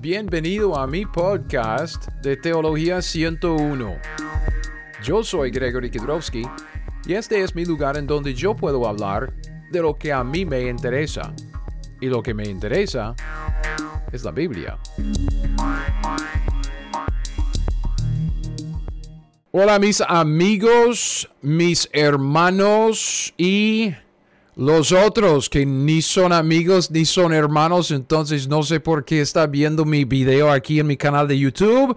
Bienvenido a mi podcast de Teología 101. Yo soy Gregory Kidrowski y este es mi lugar en donde yo puedo hablar de lo que a mí me interesa. Y lo que me interesa es la Biblia. Hola mis amigos, mis hermanos y los otros que ni son amigos ni son hermanos, entonces no sé por qué está viendo mi video aquí en mi canal de YouTube.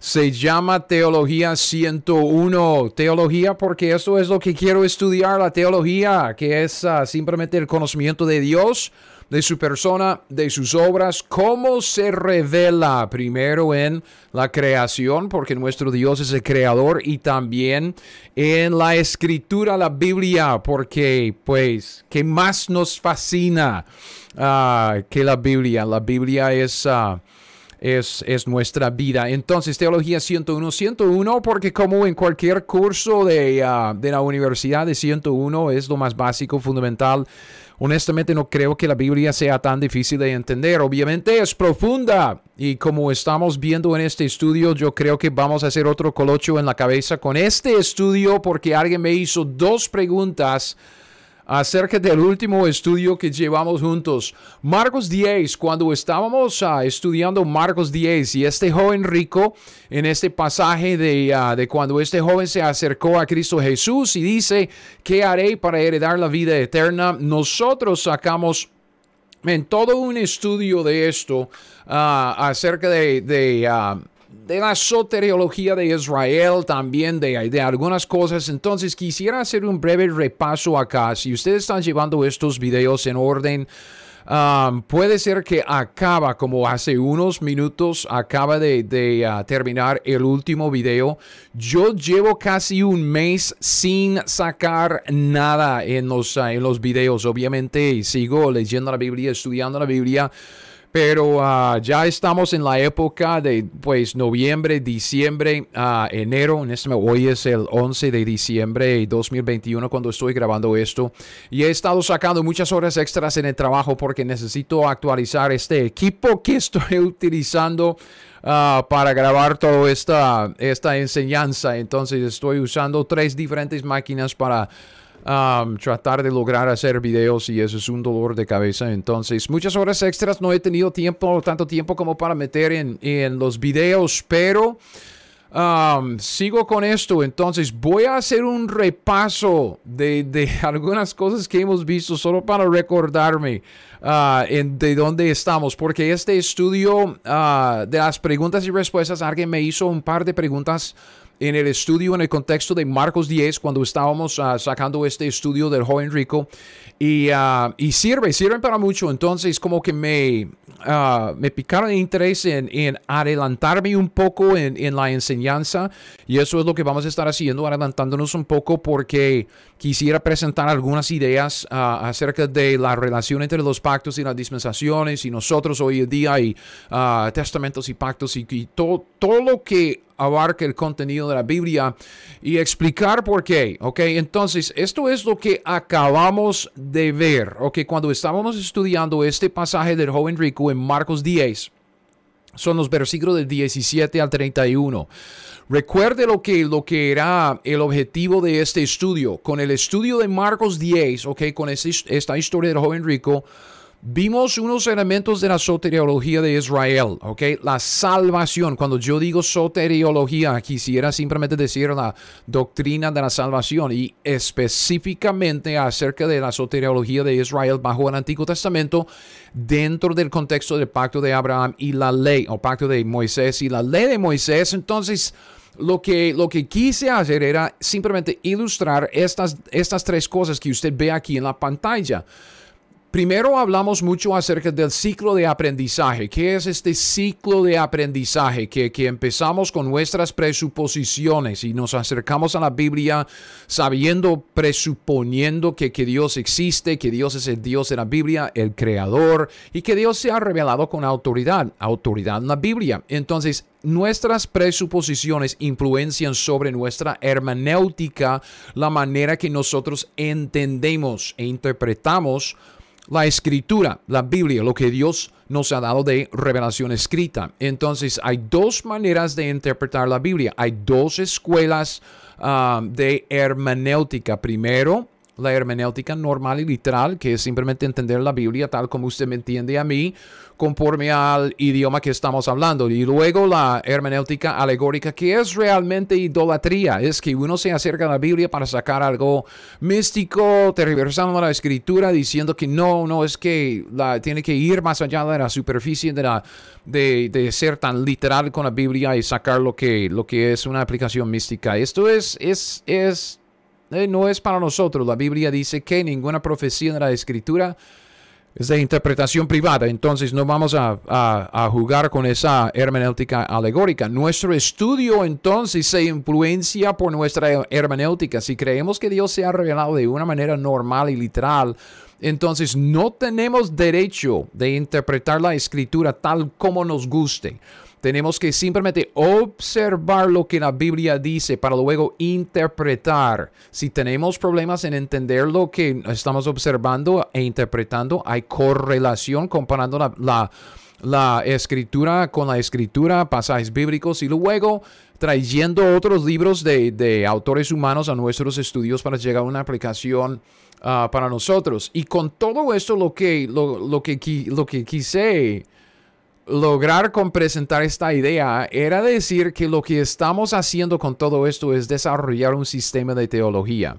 Se llama Teología 101. Teología porque eso es lo que quiero estudiar, la teología, que es ah, simplemente el conocimiento de Dios de su persona, de sus obras, cómo se revela primero en la creación, porque nuestro Dios es el creador, y también en la escritura, la Biblia, porque pues, ¿qué más nos fascina ah, que la Biblia? La Biblia es... Ah, es, es, nuestra vida. Entonces, Teología 101, 101, porque como en cualquier curso de, ah, de la universidad de 101 es lo más básico, fundamental honestamente no creo que la Biblia sea tan difícil de entender. Obviamente es profunda y como estamos viendo en este estudio, yo creo que vamos a hacer otro colocho en la cabeza con este estudio porque alguien me hizo dos preguntas acerca del último estudio que llevamos juntos. Marcos 10, cuando estábamos ah, estudiando Marcos 10 y este joven rico en este pasaje de, ah, de cuando este joven se acercó a Cristo Jesús y dice, ¿qué haré para heredar la vida eterna? Nosotros sacamos en todo un estudio de esto ah, acerca de de la soteriología de Israel, también de, de, algunas cosas. Entonces quisiera hacer un breve repaso acá. Si ustedes están llevando estos videos en orden, um, puede ser que acaba, como hace unos minutos, acaba de, uh, terminar el último video. Yo llevo casi un mes sin sacar nada en los, uh, en los videos. Obviamente sigo leyendo la Biblia, estudiando la Biblia. Pero ah, ya estamos en la época de pues noviembre, diciembre, uh, enero. En este, hoy es el 11 de diciembre de 2021 cuando estoy grabando esto. Y he estado sacando muchas horas extras en el trabajo porque necesito actualizar este equipo que estoy utilizando. Uh, para grabar toda esta, esta enseñanza. Entonces estoy usando tres diferentes máquinas para Um, tratar de lograr hacer videos y eso es un dolor de cabeza. Entonces, muchas horas extras no he tenido tiempo, tanto tiempo como para meter en, en los videos, pero um, sigo con esto. Entonces, voy a hacer un repaso de, de algunas cosas que hemos visto solo para recordarme. Uh, en, de dónde estamos, porque este estudio uh, de las preguntas y respuestas, alguien me hizo un par de preguntas en el estudio, en el contexto de Marcos 10, cuando estábamos ah, sacando este estudio del joven rico. Y, uh, y, sirve, para mucho. Entonces, como que me, uh, me picaron interés en, en, adelantarme un poco en, en, la enseñanza. Y eso es lo que vamos a estar haciendo, adelantándonos un poco, porque quisiera presentar algunas ideas uh, acerca de la relación entre los pactos y las dispensaciones y nosotros hoy en día, y testamentos y pactos y, y todo, todo lo que abarca el contenido de la Biblia y explicar por qué. Ok, entonces esto es lo que acabamos de ver. Ok, cuando estábamos estudiando este pasaje del joven rico en Marcos 10, son los versículos del 17 al 31. Recuerde lo que, lo que era el objetivo de este estudio. Con el estudio de Marcos 10, ok, con esta historia del joven rico Vimos unos elementos de la soteriología de Israel, ¿ok? La salvación. Cuando yo digo soteriología, quisiera simplemente decir la doctrina de la salvación y específicamente acerca de la soteriología de Israel bajo el Antiguo Testamento dentro del contexto del pacto de Abraham y la ley, o pacto de Moisés y la ley de Moisés. Entonces, lo que, lo que quise hacer era simplemente ilustrar estas, estas tres cosas que usted ve aquí en la pantalla. Primero hablamos mucho acerca del ciclo de aprendizaje. ¿Qué es este ciclo de aprendizaje? Que, que, empezamos con nuestras presuposiciones y nos acercamos a la Biblia sabiendo, presuponiendo que, que Dios existe, que Dios es el Dios de la Biblia, el creador, y que Dios se ha revelado con autoridad, autoridad en la Biblia. Entonces, nuestras presuposiciones influencian sobre nuestra hermenéutica, la manera que nosotros entendemos e interpretamos la escritura, la Biblia, lo que Dios nos ha dado de revelación escrita. Entonces hay dos maneras de interpretar la Biblia. Hay dos escuelas ah, de hermenéutica. Primero, la hermenéutica normal y literal, que es simplemente entender la Biblia tal como usted me entiende a mí, conforme al idioma que estamos hablando. Y luego la hermenéutica alegórica, que es realmente idolatría, es que uno se acerca a la Biblia para sacar algo místico, tergiversando la escritura, diciendo que no, no, es que la, tiene que ir más allá de la superficie de, la, de, de ser tan literal con la Biblia y sacar lo que, lo que es una aplicación mística. Esto es, es, es eh, no es para nosotros. La Biblia dice que ninguna profecía de la Escritura es de interpretación privada, entonces no vamos a, a, jugar con esa hermenéutica alegórica. Nuestro estudio entonces se influencia por nuestra hermenéutica. Si creemos que Dios se ha revelado de una manera normal y literal, entonces no tenemos derecho de interpretar la escritura tal como nos guste. Tenemos que simplemente observar lo que la Biblia dice para luego interpretar. Si tenemos problemas en entender lo que estamos observando e interpretando, hay correlación comparando la, escritura con la escritura, pasajes bíblicos y luego trayendo otros libros de, autores humanos a nuestros estudios para llegar a una aplicación ah, para nosotros. Y con todo esto lo que, lo, que, lo que quise lograr con presentar esta idea era decir que lo que estamos haciendo con todo esto es desarrollar un sistema de teología.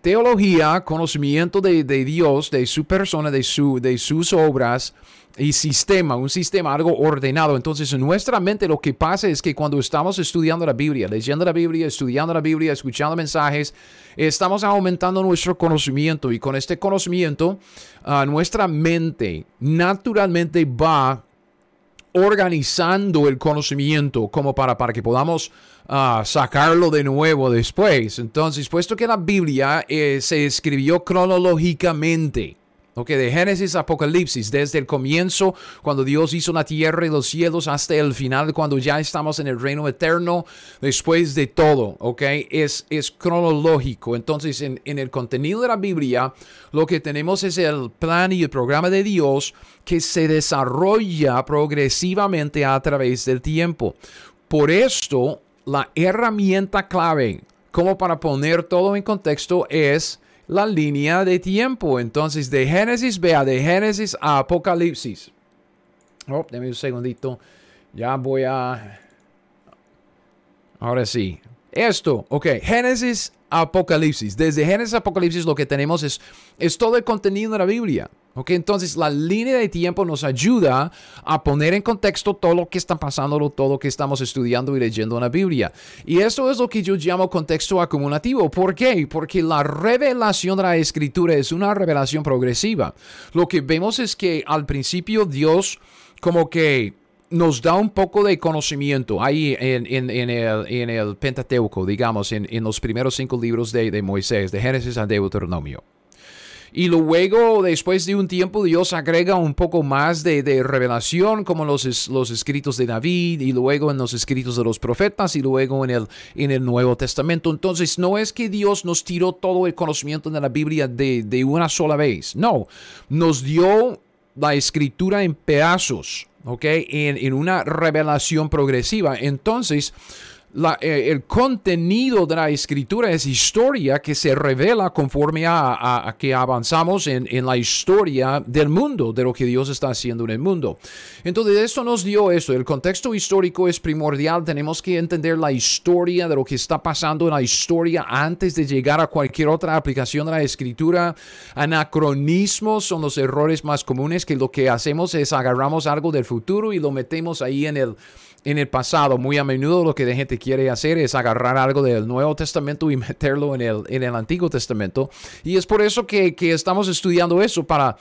Teología, conocimiento de, Dios, de su persona, de, su, de sus obras y sistema, un sistema algo ordenado. Entonces, en nuestra mente lo que pasa es que cuando estamos estudiando la Biblia, leyendo la Biblia, estudiando la Biblia, escuchando mensajes, estamos aumentando nuestro conocimiento y con este conocimiento, uh, nuestra mente naturalmente va organizando el conocimiento como para, para que podamos ah, sacarlo de nuevo después. Entonces, puesto que la Biblia eh, se escribió cronológicamente, Ok, de Génesis a Apocalipsis, desde el comienzo, cuando Dios hizo la tierra y los cielos, hasta el final, cuando ya estamos en el reino eterno, después de todo, ok, es, es cronológico. Entonces, en, en el contenido de la Biblia, lo que tenemos es el plan y el programa de Dios que se desarrolla progresivamente a través del tiempo. Por esto, la herramienta clave como para poner todo en contexto es la línea de tiempo. Entonces, de Génesis, vea, de Génesis a Apocalipsis. Oh, dame un segundito. Ya voy a... Ahora sí. Esto, ok. Génesis Apocalipsis. Desde Génesis Apocalipsis lo que tenemos es, es todo el contenido de la Biblia. ¿ok? Entonces la línea de tiempo nos ayuda a poner en contexto todo lo que está pasando, todo lo que estamos estudiando y leyendo en la Biblia. Y eso es lo que yo llamo contexto acumulativo. ¿Por qué? Porque la revelación de la escritura es una revelación progresiva. Lo que vemos es que al principio Dios como que nos da un poco de conocimiento ahí en, el, Pentateuco, digamos, en, los primeros cinco libros de, Moisés, de Génesis a Deuteronomio. Y luego, después de un tiempo, Dios agrega un poco más de, revelación, como los, los, escritos de David, y luego en los escritos de los profetas, y luego en el, en el Nuevo Testamento. Entonces, no es que Dios nos tiró todo el conocimiento de la Biblia de, de una sola vez. No, nos dio la escritura en pedazos ¿ok? En, en una revelación progresiva. Entonces, eh, el contenido de la escritura es historia que se revela conforme a, que avanzamos en, la historia del mundo, de lo que Dios está haciendo en el mundo. Entonces, esto nos dio esto. El contexto histórico es primordial. Tenemos que entender la historia de lo que está pasando en la historia antes de llegar a cualquier otra aplicación de la escritura. Anacronismos son los errores más comunes que lo que hacemos es agarramos algo del futuro y lo metemos ahí en el en el pasado. Muy a menudo lo que la gente quiere hacer es agarrar algo del Nuevo Testamento y meterlo en el, en el Antiguo Testamento. Y es por eso que, estamos estudiando eso para,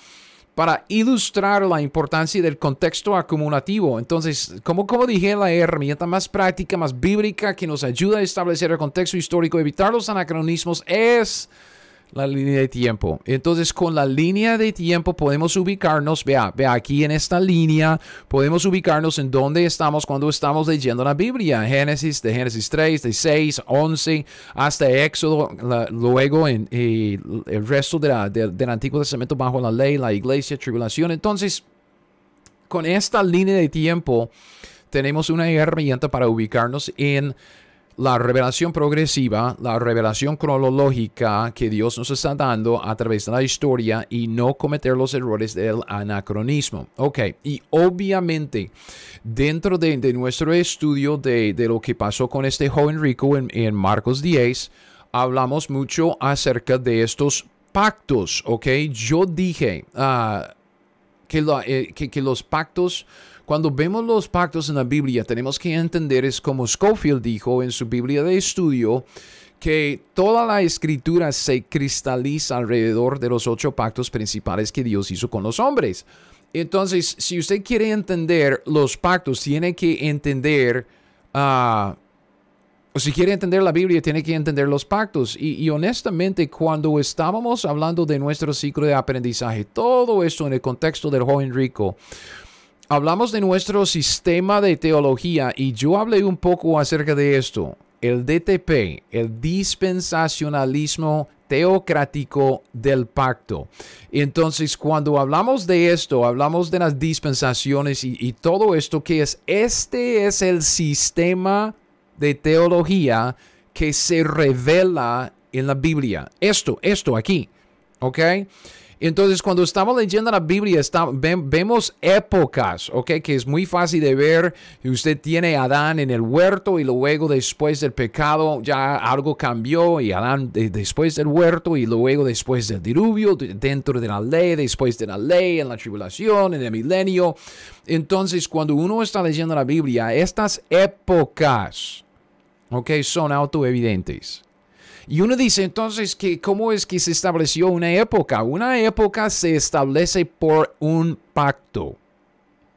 para ilustrar la importancia del contexto acumulativo. Entonces, como, como dije, la herramienta más práctica, más bíblica que nos ayuda a establecer el contexto histórico, evitar los anacronismos es la línea de tiempo. Entonces, con la línea de tiempo podemos ubicarnos, vea, vea aquí en esta línea, podemos ubicarnos en dónde estamos cuando estamos leyendo la Biblia. Génesis, de Génesis 3, de 6, 11, hasta Éxodo, luego en el resto del Antiguo Testamento bajo la ley, la iglesia, tribulación. Entonces, con esta línea de tiempo, tenemos una herramienta para ubicarnos en la revelación progresiva, la revelación cronológica que Dios nos está dando a través de la historia y no cometer los errores del anacronismo. Ok, y obviamente dentro de, nuestro estudio de, lo que pasó con este joven rico en, Marcos 10, hablamos mucho acerca de estos pactos, ok. Yo dije que, que los pactos cuando vemos los pactos en la Biblia, tenemos que entender, es como Schofield dijo en su Biblia de estudio, que toda la escritura se cristaliza alrededor de los ocho pactos principales que Dios hizo con los hombres. Entonces, si usted quiere entender los pactos, tiene que entender, o si quiere entender la Biblia, tiene que entender los pactos. Y, y, honestamente, cuando estábamos hablando de nuestro ciclo de aprendizaje, todo esto en el contexto del joven rico, hablamos de nuestro sistema de teología y yo hablé un poco acerca de esto. El DTP, el dispensacionalismo teocrático del pacto. Entonces, cuando hablamos de esto, hablamos de las dispensaciones y, todo esto que es, este es el sistema de teología que se revela en la Biblia. Esto, esto aquí. ¿Ok? Entonces, cuando estamos leyendo la Biblia, vemos épocas, ¿ok? Que es muy fácil de ver. Usted tiene a Adán en el huerto y luego después del pecado ya algo cambió y Adán después del huerto y luego después del diluvio, dentro de la ley, después de la ley, en la tribulación, en el milenio. Entonces, cuando uno está leyendo la Biblia, estas épocas, ¿ok? Son autoevidentes. Y uno dice entonces que cómo es que se estableció una época. Una época se establece por un pacto.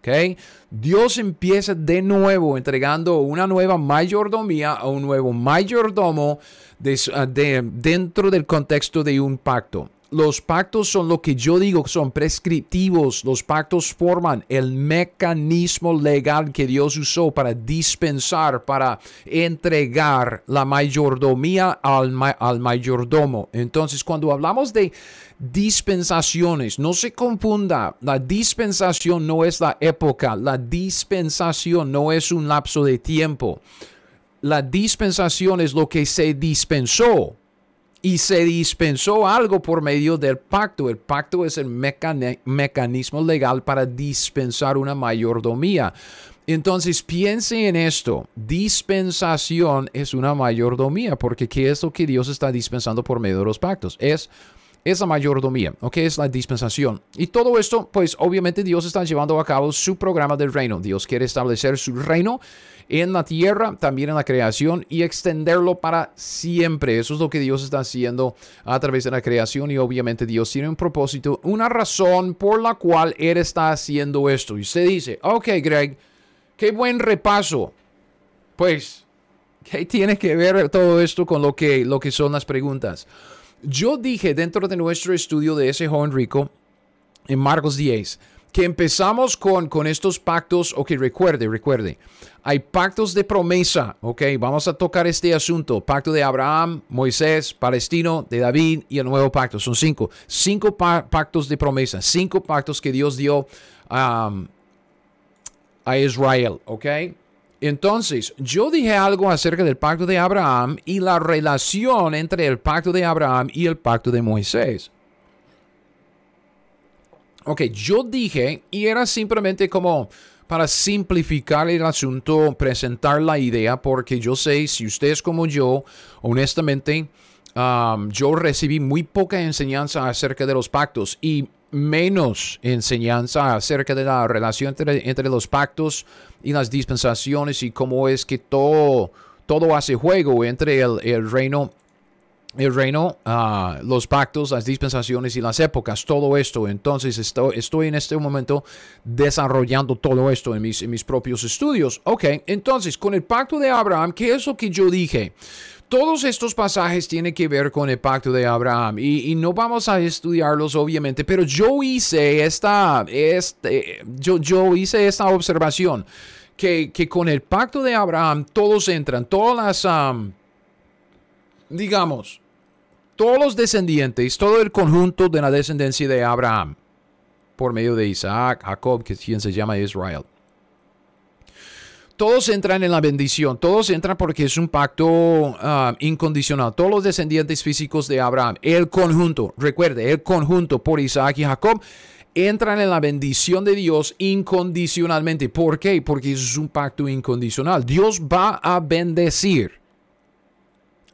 ¿Okay? Dios empieza de nuevo entregando una nueva mayordomía a un nuevo mayordomo dentro del contexto de un pacto los pactos son lo que yo digo, son prescriptivos. Los pactos forman el mecanismo legal que Dios usó para dispensar, para entregar la mayordomía al, al mayordomo. Entonces, cuando hablamos de dispensaciones, no se confunda, la dispensación no es la época, la dispensación no es un lapso de tiempo. La dispensación es lo que se dispensó y se dispensó algo por medio del pacto. El pacto es el mecanismo legal para dispensar una mayordomía. Entonces piense en esto, dispensación es una mayordomía, porque ¿qué es lo que Dios está dispensando por medio de los pactos? Es esa mayordomía, ¿ok? Es la dispensación. Y todo esto, pues obviamente Dios está llevando a cabo su programa del reino. Dios quiere establecer su reino en la tierra, también en la creación y extenderlo para siempre. Eso es lo que Dios está haciendo a través de la creación y obviamente Dios tiene un propósito, una razón por la cual Él está haciendo esto. Y usted dice, ok Greg, qué buen repaso. Pues, ¿qué tiene que ver todo esto con lo que, lo que son las preguntas? Yo dije dentro de nuestro estudio de ese joven rico, en Marcos 10, que empezamos con, con estos pactos, ok, recuerde, recuerde, hay pactos de promesa, ok, vamos a tocar este asunto, pacto de Abraham, Moisés, Palestino, de David y el nuevo pacto, son cinco, cinco pactos de promesa, cinco pactos que Dios dio um, a Israel, ok. Entonces, yo dije algo acerca del pacto de Abraham y la relación entre el pacto de Abraham y el pacto de Moisés. Ok, yo dije, y era simplemente como para simplificar el asunto, presentar la idea, porque yo sé, si ustedes como yo, honestamente, um, yo recibí muy poca enseñanza acerca de los pactos y menos enseñanza acerca de la relación entre, los pactos y las dispensaciones y cómo es que todo, todo hace juego entre el, el reino el reino, ah, los pactos, las dispensaciones y las épocas, todo esto. Entonces estoy, en este momento desarrollando todo esto en mis, propios estudios. Ok, entonces con el pacto de Abraham, ¿qué es lo que yo dije? Todos estos pasajes tienen que ver con el pacto de Abraham y, no vamos a estudiarlos obviamente, pero yo hice esta, este, yo hice esta observación que, con el pacto de Abraham todos entran, todas las, digamos, todos los descendientes, todo el conjunto de la descendencia de Abraham, por medio de Isaac, Jacob, que quien se llama Israel todos entran en la bendición, todos entran porque es un pacto ah, incondicional. Todos los descendientes físicos de Abraham, el conjunto, recuerde, el conjunto por Isaac y Jacob, entran en la bendición de Dios incondicionalmente. ¿Por qué? Porque es un pacto incondicional. Dios va a bendecir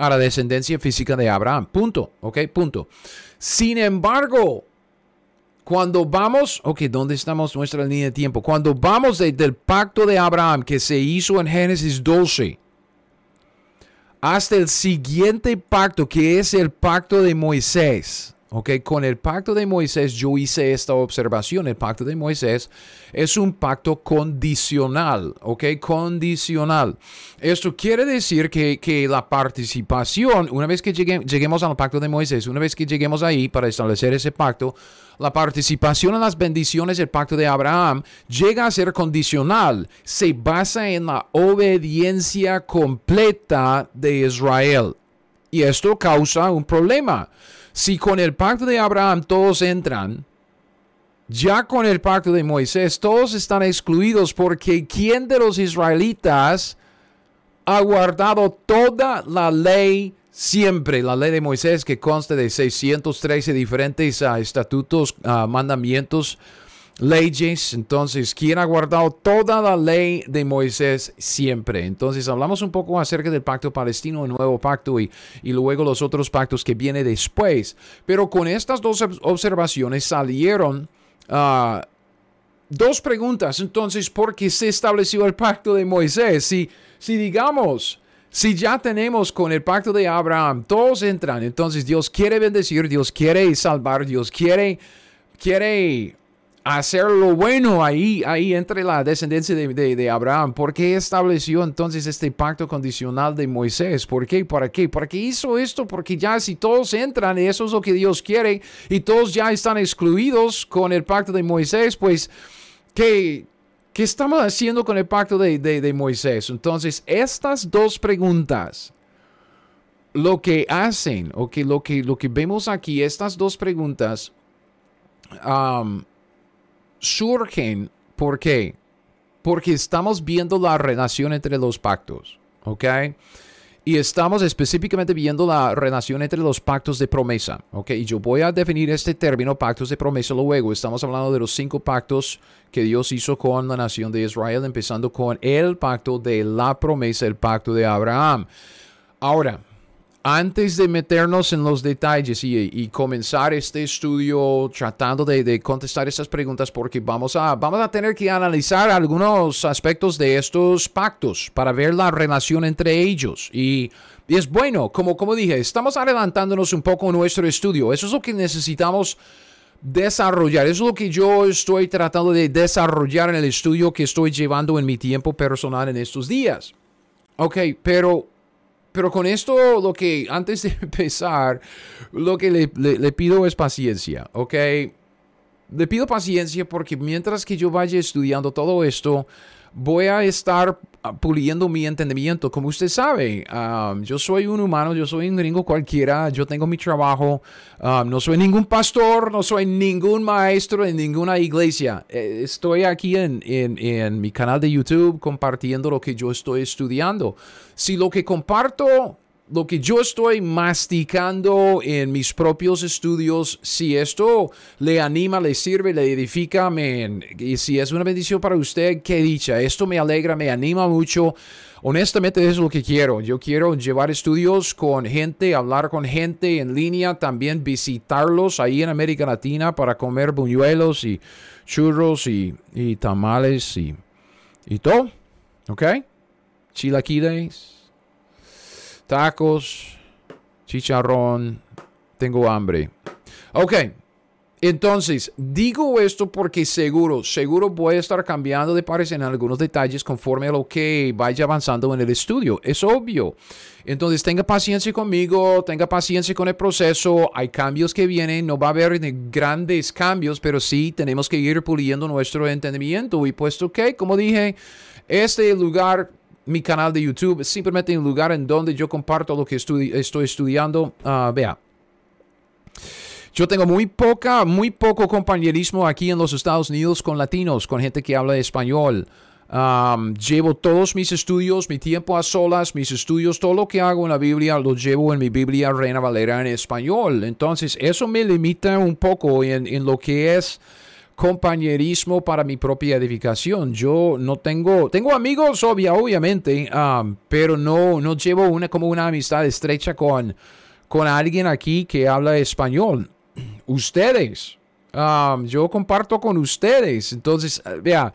a la descendencia física de Abraham. Punto. ¿Ok? Punto. Sin embargo, cuando vamos, ok, ¿dónde estamos nuestra línea de tiempo? Cuando vamos del pacto de Abraham que se hizo en Génesis 12 hasta el siguiente pacto que es el pacto de Moisés. Ok, con el pacto de Moisés yo hice esta observación. El pacto de Moisés es un pacto condicional. Ok, condicional. Esto quiere decir que, la participación, una vez que lleguemos al pacto de Moisés, una vez que lleguemos ahí para establecer ese pacto, la participación en las bendiciones del pacto de Abraham llega a ser condicional. Se basa en la obediencia completa de Israel. Y esto causa un problema. Si con el pacto de Abraham todos entran, ya con el pacto de Moisés todos están excluidos porque ¿quién de los israelitas ha guardado toda la ley siempre la ley de Moisés que consta de 613 diferentes ah, estatutos, uh, mandamientos, leyes. Entonces, ¿quién ha guardado toda la ley de Moisés siempre? Entonces, hablamos un poco acerca del pacto palestino, el nuevo pacto y, y luego los otros pactos que vienen después. Pero con estas dos observaciones salieron... Uh, dos preguntas. Entonces, ¿por qué se estableció el pacto de Moisés? Si, si digamos, si ya tenemos con el pacto de Abraham, todos entran, entonces Dios quiere bendecir, Dios quiere salvar, Dios quiere, quiere hacer lo bueno ahí, ahí entre la descendencia de, de, Abraham. ¿Por qué estableció entonces este pacto condicional de Moisés? ¿Por qué? ¿Para qué? ¿Para qué hizo esto? Porque ya si todos entran, y eso es lo que Dios quiere, y todos ya están excluidos con el pacto de Moisés, pues, ¿qué, ¿Qué estamos haciendo con el pacto de, Moisés? Entonces, estas dos preguntas, lo que hacen, o que lo que, lo que vemos aquí, estas dos preguntas um, surgen, ¿por qué? Porque estamos viendo la relación entre los pactos, ¿ok? Y estamos específicamente viendo la relación entre los pactos de promesa. ¿ok? Y yo voy a definir este término, pactos de promesa, luego. Estamos hablando de los cinco pactos que Dios hizo con la nación de Israel, empezando con el pacto de la promesa, el pacto de Abraham. Ahora, antes de meternos en los detalles y, comenzar este estudio tratando de, contestar estas preguntas, porque vamos a, vamos a tener que analizar algunos aspectos de estos pactos para ver la relación entre ellos. Y, es bueno, como, como dije, estamos adelantándonos un poco en nuestro estudio. Eso es lo que necesitamos desarrollar. Eso es lo que yo estoy tratando de desarrollar en el estudio que estoy llevando en mi tiempo personal en estos días. Ok, pero pero con esto, lo que antes de empezar, lo que le, pido es paciencia, ¿ok? Le pido paciencia porque mientras que yo vaya estudiando todo esto, voy a estar ah, puliendo mi entendimiento. Como usted sabe, yo soy un humano, yo soy un gringo cualquiera, yo tengo mi trabajo, no soy ningún pastor, no soy ningún maestro en ninguna iglesia. Eh, estoy aquí en, en mi canal de YouTube compartiendo lo que yo estoy estudiando. Si lo que comparto lo que yo estoy masticando en mis propios estudios, si esto le anima, le sirve, le edifica, y si es una bendición para usted, qué dicha. Esto me alegra, me anima mucho. Honestamente es lo que quiero. Yo quiero llevar estudios con gente, hablar con gente en línea, también visitarlos ahí en América Latina para comer buñuelos y churros y, tamales y, y todo. ¿Ok? Chilaquiles tacos, chicharrón, tengo hambre. Ok, Entonces, digo esto porque seguro, seguro voy a estar cambiando de parecer en algunos detalles conforme a lo que vaya avanzando en el estudio. Es obvio. Entonces, tenga paciencia conmigo, tenga paciencia con el proceso. Hay cambios que vienen, no va a haber grandes cambios, pero sí tenemos que ir puliendo nuestro entendimiento. Y puesto que, como dije, este lugar mi canal de YouTube simplemente un lugar en donde yo comparto lo que estoy estudiando. Ah, vea, yo tengo muy poca, muy poco compañerismo aquí en los Estados Unidos con latinos, con gente que habla español. llevo todos mis estudios, mi tiempo a solas, mis estudios, todo lo que hago en la Biblia lo llevo en mi Biblia Reina Valera en español. Entonces, eso me limita un poco en, en lo que es compañerismo para mi propia edificación. Yo no tengo, tengo amigos, obvia, obviamente, pero no, no llevo una, como una amistad estrecha con, con alguien aquí que habla español ustedes. Um, yo comparto con ustedes. Entonces, eh, vea,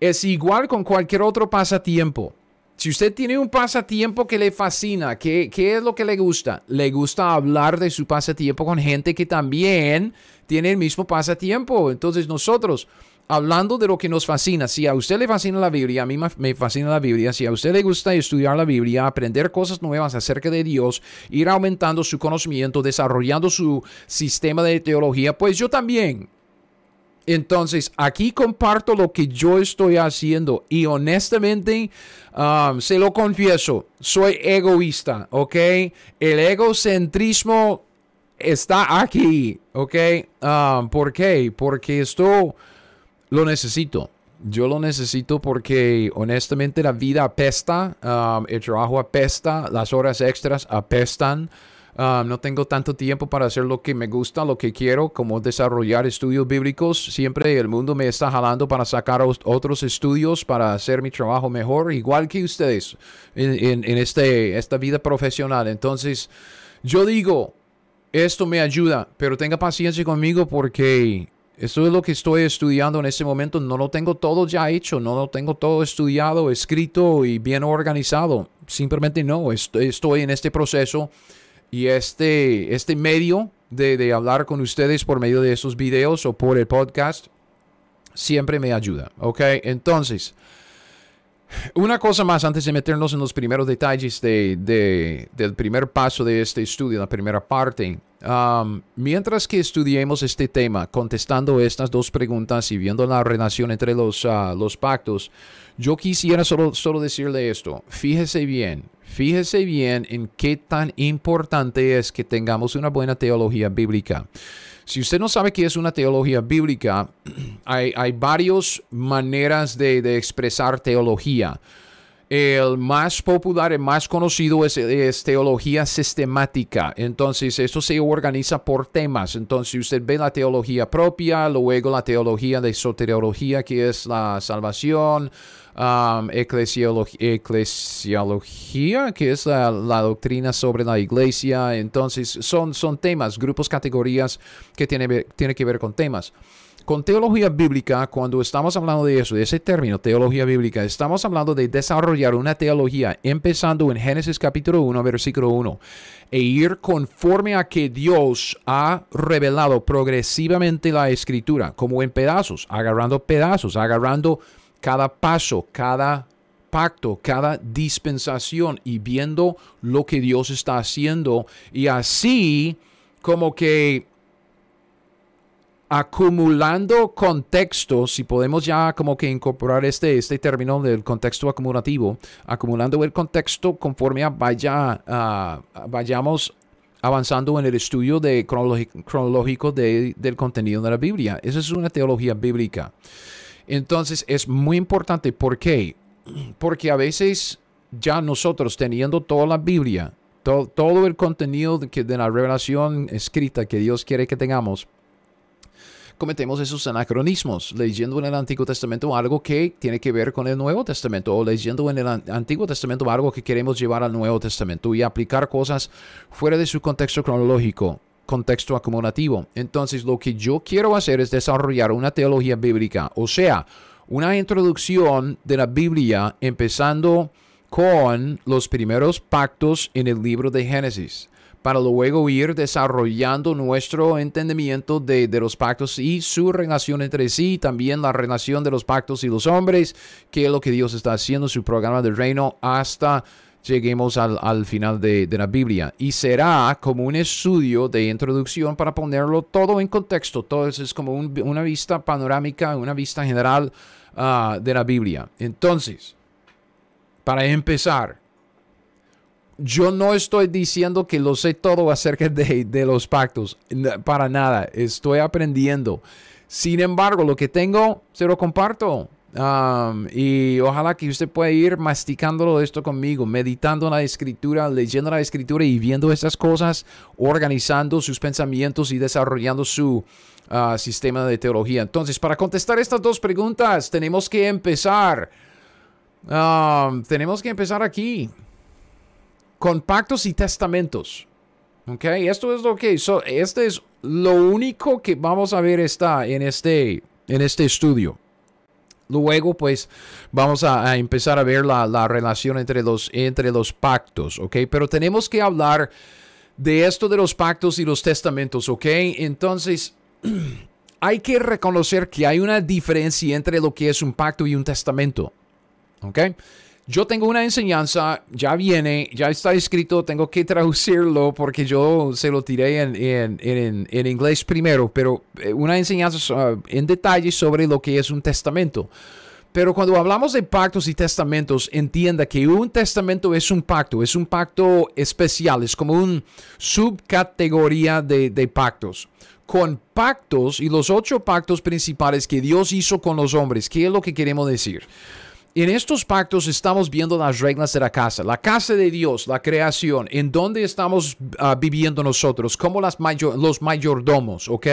es igual con cualquier otro pasatiempo. Si usted tiene un pasatiempo que le fascina, ¿qué, ¿qué, es lo que le gusta? Le gusta hablar de su pasatiempo con gente que también tiene el mismo pasatiempo. Entonces nosotros hablando de lo que nos fascina, si a usted le fascina la Biblia, a mí me fascina la Biblia, si a usted le gusta estudiar la Biblia, aprender cosas nuevas acerca de Dios, ir aumentando su conocimiento, desarrollando su sistema de teología, pues yo también. Entonces, aquí comparto lo que yo estoy haciendo y honestamente, um, se lo confieso, soy egoísta, ¿ok? El egocentrismo está aquí, ¿ok? Um, ¿Por qué? Porque esto lo necesito. Yo lo necesito porque honestamente la vida apesta, um, el trabajo apesta, las horas extras apestan. Um, no tengo tanto tiempo para hacer lo que me gusta, lo que quiero, como desarrollar estudios bíblicos. Siempre el mundo me está jalando para sacar otros estudios, para hacer mi trabajo mejor, igual que ustedes en, en este, esta vida profesional. Entonces, yo digo, esto me ayuda, pero tenga paciencia conmigo porque esto es lo que estoy estudiando en este momento. No lo tengo todo ya hecho, no lo tengo todo estudiado, escrito y bien organizado. Simplemente no, estoy en este proceso y este, este medio de, de hablar con ustedes por medio de estos videos o por el podcast siempre me ayuda. ¿Ok? Entonces, una cosa más antes de meternos en los primeros detalles de, del primer paso de este estudio, la primera parte. Um, mientras que estudiemos este tema, contestando estas dos preguntas y viendo la relación entre los, uh, los pactos, yo quisiera solo, solo decirle esto. Fíjese bien, fíjese bien en qué tan importante es que tengamos una buena teología bíblica. Si usted no sabe qué es una teología bíblica, hay, hay varias maneras de, expresar teología. El más popular, el más conocido es, es, teología sistemática. Entonces, esto se organiza por temas. Entonces, usted ve la teología propia, luego la teología de soteriología, que es la salvación, um, eclesiología, que es la, doctrina sobre la iglesia. Entonces, son, son temas, grupos, categorías que tienen tiene que ver con temas. Con teología bíblica, cuando estamos hablando de eso, de ese término, teología bíblica, estamos hablando de desarrollar una teología empezando en Génesis capítulo 1, versículo 1, e ir conforme a que Dios ha revelado progresivamente la escritura, como en pedazos, agarrando pedazos, agarrando cada paso, cada pacto, cada dispensación y viendo lo que Dios está haciendo y así como que acumulando contexto, si podemos ya como que incorporar este, este término del contexto acumulativo, acumulando el contexto conforme vaya, uh, vayamos avanzando en el estudio de cronológico del contenido de la Biblia. Esa es una teología bíblica. Entonces es muy importante. ¿Por qué? Porque a veces ya nosotros teniendo toda la Biblia, todo el contenido de, de la revelación escrita que Dios quiere que tengamos, cometemos esos anacronismos, leyendo en el Antiguo Testamento algo que tiene que ver con el Nuevo Testamento o leyendo en el Antiguo Testamento algo que queremos llevar al Nuevo Testamento y aplicar cosas fuera de su contexto cronológico contexto acumulativo. Entonces, lo que yo quiero hacer es desarrollar una teología bíblica, o sea, una introducción de la Biblia empezando con los primeros pactos en el libro de Génesis para luego ir desarrollando nuestro entendimiento de, los pactos y su relación entre sí, también la relación de los pactos y los hombres, que es lo que Dios está haciendo, su programa del reino, hasta lleguemos al, al final de, de, la Biblia. Y será como un estudio de introducción para ponerlo todo en contexto. Todo es como un, una vista panorámica, una vista general uh, de la Biblia. Entonces, para empezar, yo no estoy diciendo que lo sé todo acerca de, de, los pactos, para nada, estoy aprendiendo. Sin embargo, lo que tengo, se lo comparto. Um, y ojalá que usted pueda ir masticándolo esto conmigo, meditando en la escritura, leyendo la escritura y viendo estas cosas, organizando sus pensamientos y desarrollando su uh, sistema de teología. Entonces, para contestar estas dos preguntas, tenemos que empezar. Um, tenemos que empezar aquí con pactos y testamentos. Ok, esto es lo que, so, este es lo único que vamos a ver está en este, en este estudio. Luego, pues, vamos a, empezar a ver la, la, relación entre los, entre los pactos, ¿ok? Pero tenemos que hablar de esto de los pactos y los testamentos, ¿ok? Entonces, hay que reconocer que hay una diferencia entre lo que es un pacto y un testamento, ¿ok? Yo tengo una enseñanza, ya viene, ya está escrito, tengo que traducirlo porque yo se lo tiré en, en, en, en inglés primero, pero eh, una enseñanza en detalle sobre lo que es un testamento. Pero cuando hablamos de pactos y testamentos, entienda que un testamento es un pacto, es un pacto especial, es como una subcategoría de, de pactos con pactos y los ocho pactos principales que Dios hizo con los hombres. ¿Qué es lo que queremos decir? En estos pactos estamos viendo las reglas de la casa, la casa de Dios, la creación, en donde estamos uh, viviendo nosotros, como las los mayordomos, ¿ok?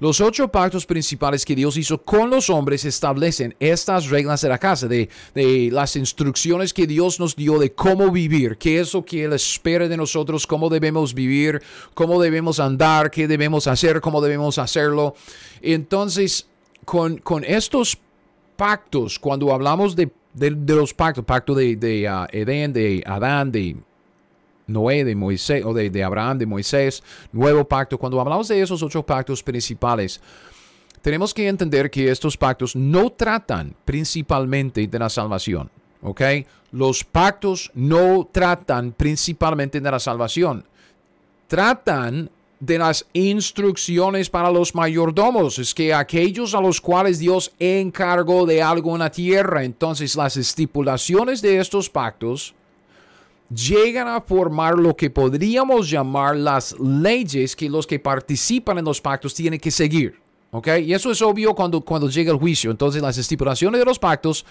Los ocho pactos principales que Dios hizo con los hombres establecen estas reglas de la casa, de, de las instrucciones que Dios nos dio de cómo vivir, qué es lo que Él espera de nosotros, cómo debemos vivir, cómo debemos andar, qué debemos hacer, cómo debemos hacerlo. Entonces, con, con estos pactos, cuando hablamos de, de, los pactos, pacto de, de uh, Edén, de Adán, de Noé, de Moisés, o de, de Abraham, de Moisés, nuevo pacto, cuando hablamos de esos ocho pactos principales, tenemos que entender que estos pactos no tratan principalmente de la salvación. ¿Ok? Los pactos no tratan principalmente de la salvación. Tratan de las instrucciones para los mayordomos, es que aquellos a los cuales Dios encargó de algo en la tierra, entonces las estipulaciones de estos pactos llegan a formar lo que podríamos llamar las leyes que los que participan en los pactos tienen que seguir. ¿Ok? Y eso es obvio cuando, cuando llega el juicio. Entonces las estipulaciones de los pactos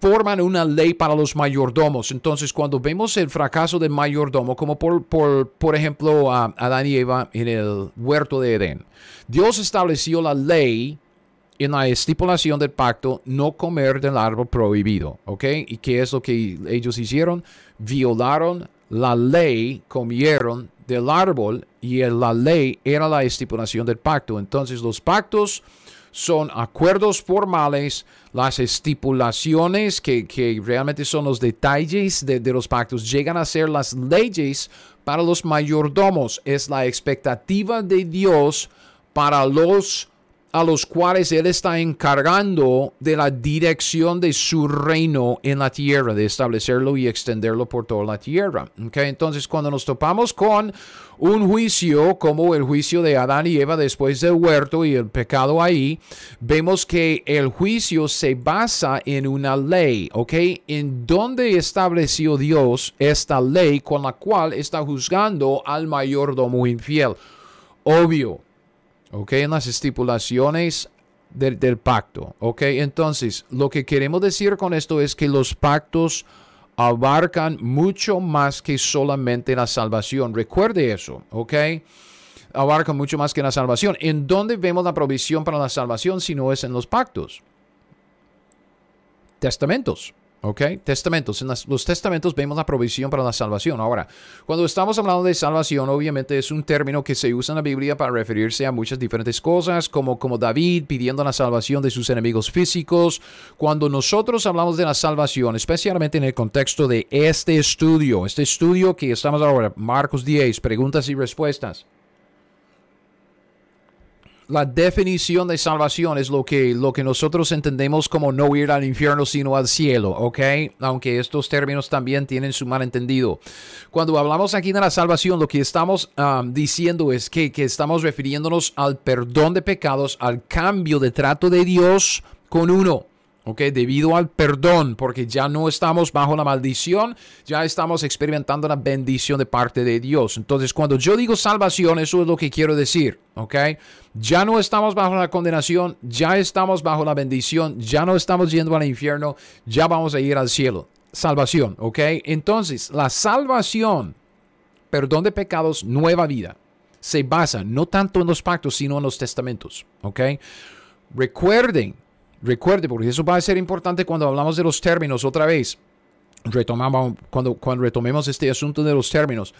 forman una ley para los mayordomos. Entonces, cuando vemos el fracaso del mayordomo, como por, por, por ejemplo a Adán y Eva en el huerto de Edén, Dios estableció la ley en la estipulación del pacto no comer del árbol prohibido, ¿ok? ¿Y qué es lo que ellos hicieron? Violaron la ley, comieron del árbol y la ley era la estipulación del pacto. Entonces los pactos son acuerdos formales, las estipulaciones que, que realmente son los detalles de, de, los pactos, llegan a ser las leyes para los mayordomos. Es la expectativa de Dios para los a los cuales Él está encargando de la dirección de su reino en la tierra, de establecerlo y extenderlo por toda la tierra. Okay? Entonces, cuando nos topamos con un juicio como el juicio de Adán y Eva después del huerto y el pecado ahí, vemos que el juicio se basa en una ley, ¿ok? En donde estableció Dios esta ley con la cual está juzgando al mayordomo infiel. Obvio, ¿ok? En las estipulaciones del, pacto, ¿ok? Entonces, lo que queremos decir con esto es que los pactos abarcan mucho más que solamente la salvación. Recuerde eso, ¿ok? Abarcan mucho más que la salvación. ¿En dónde vemos la provisión para la salvación si no es en los pactos? Testamentos. ¿Ok? Testamentos. En los testamentos vemos la provisión para la salvación. Ahora, cuando estamos hablando de salvación, obviamente es un término que se usa en la Biblia para referirse a muchas diferentes cosas, como, como David pidiendo la salvación de sus enemigos físicos. Cuando nosotros hablamos de la salvación, especialmente en el contexto de este estudio, este estudio que estamos ahora, Marcos 10, preguntas y respuestas la definición de salvación es lo que, lo que nosotros entendemos como no ir al infierno sino al cielo, ¿ok? Aunque estos términos también tienen su malentendido. Cuando hablamos aquí de la salvación, lo que estamos um, diciendo es que, que estamos refiriéndonos al perdón de pecados, al cambio de trato de Dios con uno. ¿Ok? Debido al perdón, porque ya no estamos bajo la maldición, ya estamos experimentando la bendición de parte de Dios. Entonces, cuando yo digo salvación, eso es lo que quiero decir, ¿ok? Ya no estamos bajo la condenación, ya estamos bajo la bendición, ya no estamos yendo al infierno, ya vamos a ir al cielo. Salvación, ¿ok? Entonces, la salvación, perdón de pecados, nueva vida, se basa no tanto en los pactos, sino en los testamentos, ¿ok? Recuerden Recuerde, porque eso va a ser importante cuando hablamos de los términos otra vez. Retomamos, cuando, cuando retomemos este asunto de los términos.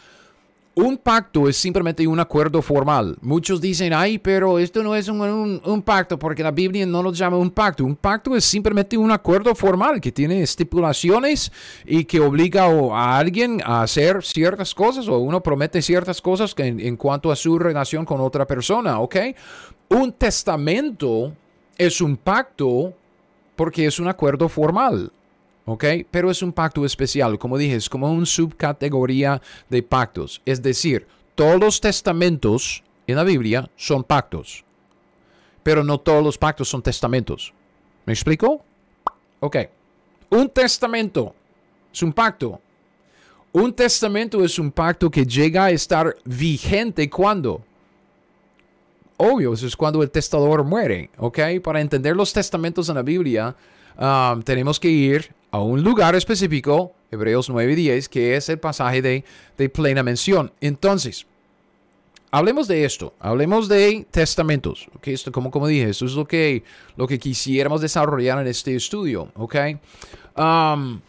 Un pacto es simplemente un acuerdo formal. Muchos dicen, ay, pero esto no es un, un, pacto porque la Biblia no lo llama un pacto. Un pacto es simplemente un acuerdo formal que tiene estipulaciones y que obliga a alguien a hacer ciertas cosas o uno promete ciertas cosas en, en cuanto a su relación con otra persona, ¿ok? Un testamento es un pacto porque es un acuerdo formal. ¿ok? Pero es un pacto especial, como dije, es como una subcategoría de pactos. Es decir, todos los testamentos en la Biblia son pactos, pero no todos los pactos son testamentos. ¿Me explico? Ok. Un testamento es un pacto. Un testamento es un pacto que llega a estar vigente cuando obvio, eso es cuando el testador muere, ¿ok? Para entender los testamentos en la Biblia, um, tenemos que ir a un lugar específico, Hebreos 9 y 10, que es el pasaje de, de plena mención. Entonces, hablemos de esto, hablemos de testamentos, ¿ok? Esto, como, como dije, esto es lo que, lo que quisiéramos desarrollar en este estudio, ¿ok? Um,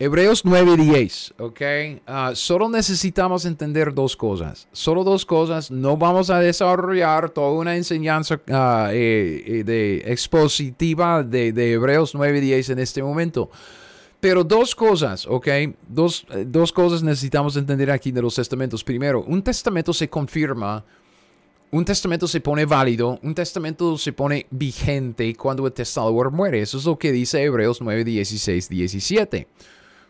Hebreos 9:10, ¿ok? Ah, solo necesitamos entender dos cosas. Solo dos cosas. No vamos a desarrollar toda una enseñanza uh, de expositiva de, Hebreos 9:10 en este momento. Pero dos cosas, ¿ok? Dos, dos cosas necesitamos entender aquí de los testamentos. Primero, un testamento se confirma un testamento se pone válido, un testamento se pone vigente cuando el testador muere. Eso es lo que dice Hebreos 9, 16, 17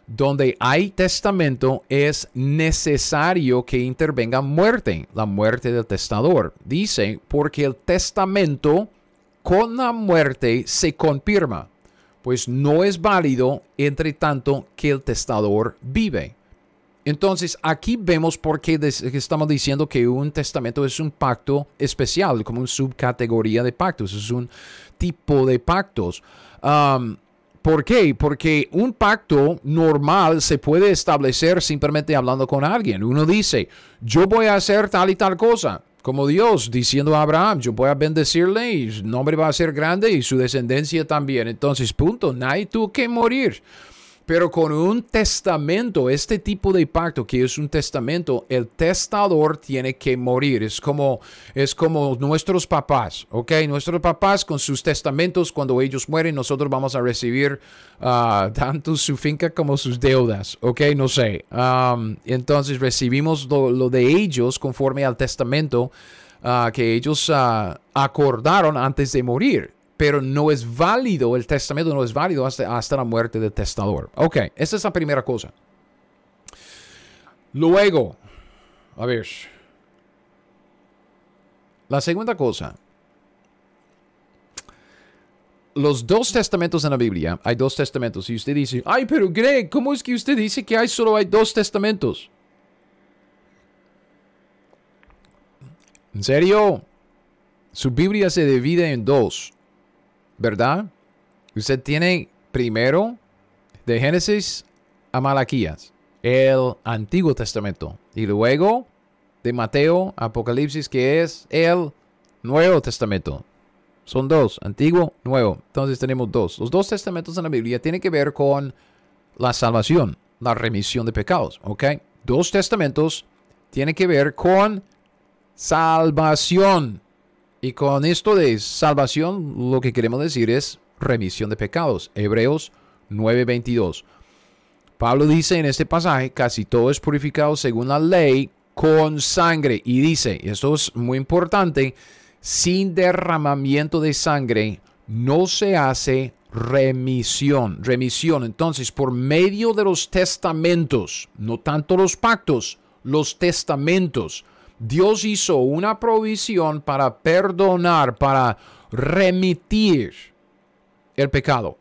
donde hay testamento es necesario que intervenga muerte, la muerte del testador. Dice, porque el testamento con la muerte se confirma, pues no es válido entre tanto que el testador vive. Entonces aquí vemos por qué estamos diciendo que un testamento es un pacto especial, como una subcategoría de pactos, es un tipo de pactos. ¿Por qué? Porque un pacto normal se puede establecer simplemente hablando con alguien. Uno dice, yo voy a hacer tal y tal cosa, como Dios diciendo a Abraham, yo voy a bendecirle y su nombre va a ser grande y su descendencia también. Entonces, punto, nadie tuvo que morir. Pero con un testamento, este tipo de pacto que es un testamento, el testador tiene que morir. Es como, es como nuestros papás, ¿ok? Nuestros papás con sus testamentos, cuando ellos mueren, nosotros vamos a recibir uh, tanto su finca como sus deudas, ¿ok? No sé. Um, entonces recibimos lo, de ellos conforme al testamento uh, que ellos uh, acordaron antes de morir pero no es válido, el testamento no es válido hasta, la muerte del testador. Ok, esa es la primera cosa. Luego, a ver, la segunda cosa. Los dos testamentos en la Biblia, hay dos testamentos, y usted dice, ay, pero Greg, ¿cómo es que usted dice que hay solo hay dos testamentos? ¿En serio? Su Biblia se divide en dos. ¿Verdad? Usted tiene primero de Génesis a Malaquías, el Antiguo Testamento, y luego de Mateo, Apocalipsis, que es el Nuevo Testamento. Son dos, antiguo, nuevo. Entonces tenemos dos. Los dos testamentos en la Biblia tienen que ver con la salvación, la remisión de pecados. ¿Ok? Dos testamentos tienen que ver con salvación. Y con esto de salvación, lo que queremos decir es remisión de pecados. Hebreos 9:22. Pablo dice en este pasaje, casi todo es purificado según la ley con sangre. Y dice, y esto es muy importante, sin derramamiento de sangre no se hace remisión. Remisión. Entonces, por medio de los testamentos, no tanto los pactos, los testamentos, Dios hizo una provisión para perdonar, para remitir el pecado,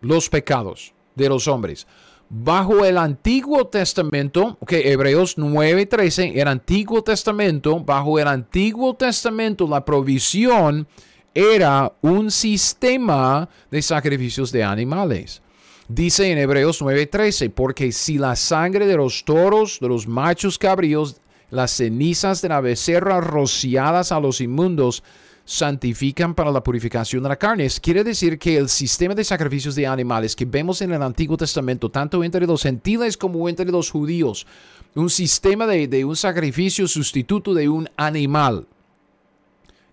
los pecados de los hombres. Bajo el Antiguo Testamento, que Hebreos 9:13, el Antiguo Testamento, bajo el Antiguo Testamento la provisión era un sistema de sacrificios de animales. Dice en Hebreos 9:13, porque si la sangre de los toros, de los machos cabríos, las cenizas de la becerra rociadas a los inmundos, santifican para la purificación de la carne. Quiere decir que el sistema de sacrificios de animales que vemos en el Antiguo Testamento, tanto entre los gentiles como entre los judíos, un sistema de, de un sacrificio sustituto de un animal.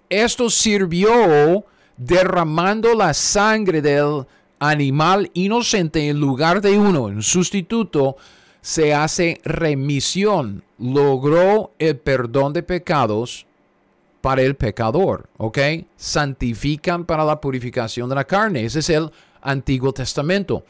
Esto sirvió derramando la sangre del animal inocente en lugar de uno, en sustituto, se hace remisión. Logró el perdón de pecados para el pecador, ¿ok? Santifican para la purificación de la carne. Ese es el Antiguo Testamento.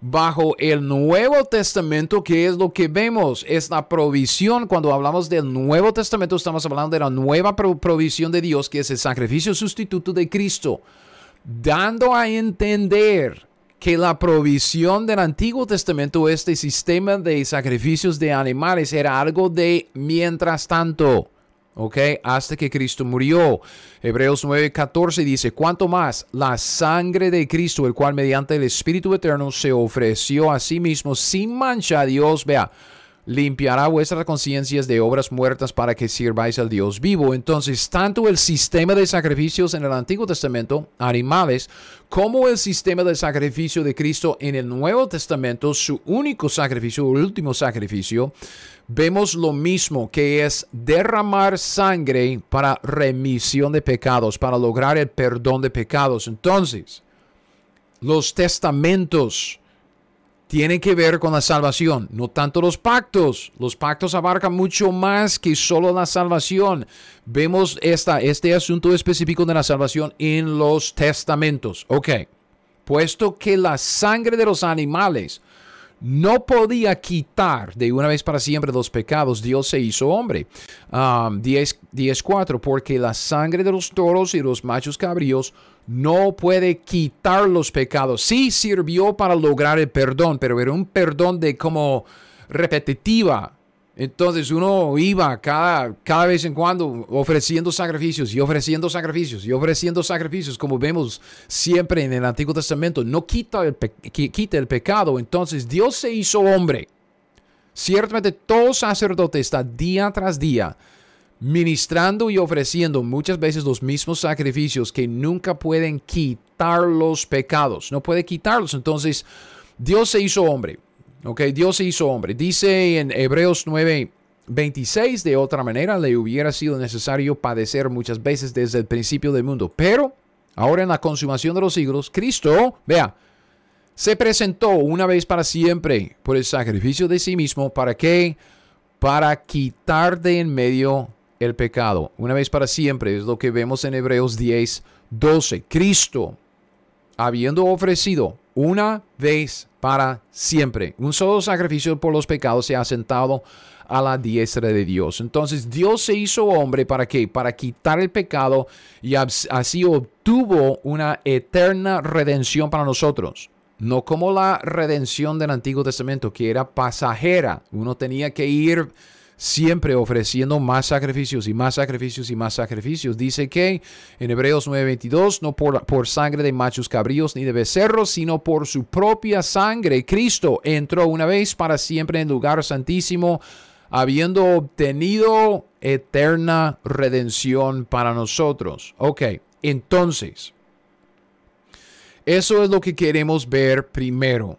Bajo el Nuevo Testamento, ¿qué es lo que vemos? Es la provisión. Cuando hablamos del Nuevo Testamento, estamos hablando de la nueva provisión de Dios, que es el sacrificio sustituto de Cristo, dando a entender que la provisión del Antiguo Testamento, este sistema de sacrificios de animales, era algo de mientras tanto. ¿ok? Hasta que Cristo murió. Hebreos 9:14 dice, ¿cuánto más la sangre de Cristo, el cual mediante el Espíritu Eterno se ofreció a sí mismo sin mancha a Dios, vea, limpiará vuestras conciencias de obras muertas para que sirváis al Dios vivo. Entonces, tanto el sistema de sacrificios en el Antiguo Testamento, animales, como el sistema de sacrificio de Cristo en el Nuevo Testamento, su único sacrificio, último sacrificio, vemos lo mismo, que es derramar sangre para remisión de pecados, para lograr el perdón de pecados. Entonces, los testamentos tienen que ver con la salvación, no tanto los pactos. Los pactos abarcan mucho más que solo la salvación. Vemos esta, este asunto específico de la salvación en los testamentos. Ok, puesto que la sangre de los animales no podía quitar de una vez para siempre los pecados, Dios se hizo hombre. 10.4, um, porque la sangre de los toros y los machos cabríos no puede quitar los pecados. Sí sirvió para lograr el perdón, pero era un perdón de como repetitiva. Entonces uno iba cada, cada vez en cuando ofreciendo sacrificios y ofreciendo sacrificios y ofreciendo sacrificios, como vemos siempre en el Antiguo Testamento. No quita el, quita el pecado. Entonces Dios se hizo hombre. Ciertamente todo sacerdote está día tras día ministrando y ofreciendo muchas veces los mismos sacrificios que nunca pueden quitar los pecados. No puede quitarlos. Entonces Dios se hizo hombre. Ok, Dios se hizo hombre. Dice en Hebreos 9, 26, de otra manera le hubiera sido necesario padecer muchas veces desde el principio del mundo. Pero ahora en la consumación de los siglos, Cristo, vea, se presentó una vez para siempre por el sacrificio de sí mismo. ¿Para qué? Para quitar de en medio el pecado. Una vez para siempre es lo que vemos en Hebreos 10, 12. Cristo, habiendo ofrecido una vez para siempre. Un solo sacrificio por los pecados se ha sentado a la diestra de Dios. Entonces Dios se hizo hombre para qué? Para quitar el pecado y así obtuvo una eterna redención para nosotros. No como la redención del Antiguo Testamento, que era pasajera. Uno tenía que ir siempre ofreciendo más sacrificios y más sacrificios y más sacrificios. Dice que en Hebreos 9:22, no por, por sangre de machos cabríos ni de becerros, sino por su propia sangre, Cristo entró una vez para siempre en lugar santísimo, habiendo obtenido eterna redención para nosotros. Ok, entonces, Eso es lo que queremos ver primero.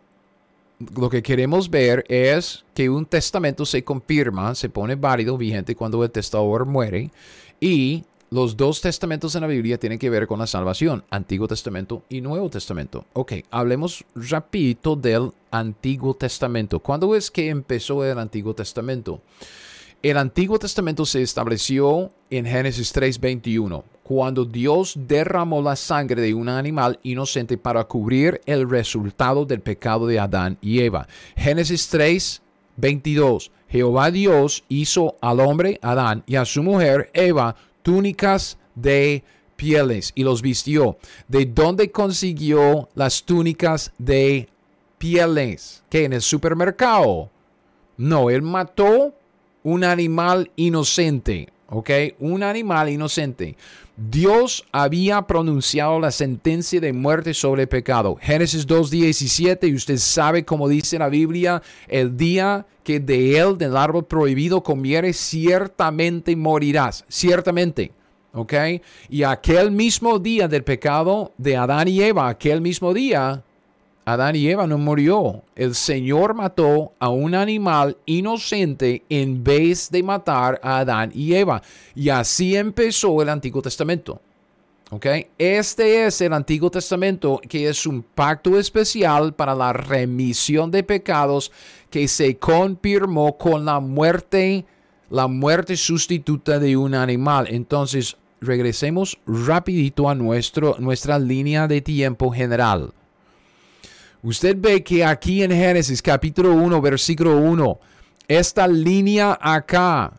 Lo que queremos ver es que un testamento se confirma, se pone válido, vigente cuando el testador muere y los dos testamentos en la Biblia tienen que ver con la salvación, Antiguo Testamento y Nuevo Testamento. Ok, hablemos rapidito del Antiguo Testamento. ¿Cuándo es que empezó el Antiguo Testamento? El Antiguo Testamento se estableció en Génesis 3:21, cuando Dios derramó la sangre de un animal inocente para cubrir el resultado del pecado de Adán y Eva. Génesis 3:22, Jehová Dios hizo al hombre Adán y a su mujer Eva túnicas de pieles y los vistió. ¿De dónde consiguió las túnicas de pieles? ¿Que en el supermercado? No, él mató un animal inocente, ¿ok? Un animal inocente. Dios había pronunciado la sentencia de muerte sobre el pecado. Génesis 2.17, y usted sabe como dice la Biblia, el día que de él, del árbol prohibido, comiere, ciertamente morirás. Ciertamente. ¿Ok? Y aquel mismo día del pecado de Adán y Eva, aquel mismo día, Adán y Eva no murió. El Señor mató a un animal inocente en vez de matar a Adán y Eva. Y así empezó el Antiguo Testamento. ¿Okay? Este es el Antiguo Testamento que es un pacto especial para la remisión de pecados que se confirmó con la muerte, la muerte sustituta de un animal. Entonces, regresemos rapidito a nuestro, nuestra línea de tiempo general. Usted ve que aquí en Génesis capítulo 1, versículo 1, esta línea acá,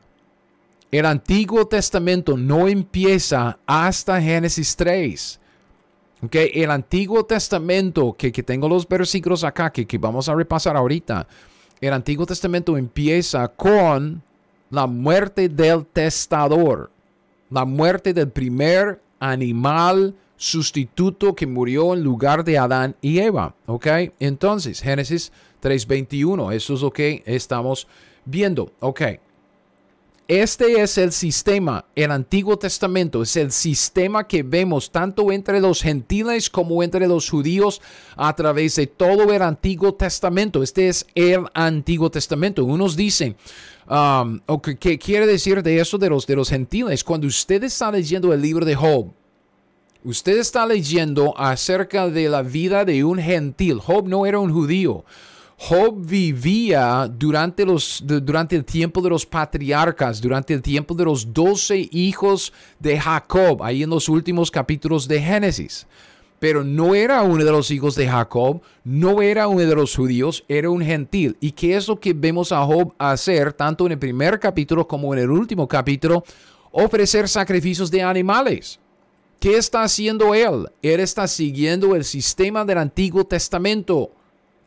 el Antiguo Testamento no empieza hasta Génesis 3. Okay, el Antiguo Testamento, que, que tengo los versículos acá, que, que vamos a repasar ahorita, el Antiguo Testamento empieza con la muerte del testador, la muerte del primer animal sustituto que murió en lugar de Adán y Eva. ¿Ok? Entonces, Génesis 3.21, eso es lo que estamos viendo. Ok. Este es el sistema, el Antiguo Testamento, es el sistema que vemos tanto entre los gentiles como entre los judíos a través de todo el Antiguo Testamento. Este es el Antiguo Testamento. Unos dicen, um, ¿qué quiere decir de eso de los, de los gentiles? Cuando usted está leyendo el libro de Job, Usted está leyendo acerca de la vida de un gentil. Job no era un judío. Job vivía durante, los, durante el tiempo de los patriarcas, durante el tiempo de los doce hijos de Jacob, ahí en los últimos capítulos de Génesis. Pero no era uno de los hijos de Jacob, no era uno de los judíos, era un gentil. ¿Y qué es lo que vemos a Job hacer, tanto en el primer capítulo como en el último capítulo? Ofrecer sacrificios de animales. ¿Qué está haciendo él? Él está siguiendo el sistema del Antiguo Testamento.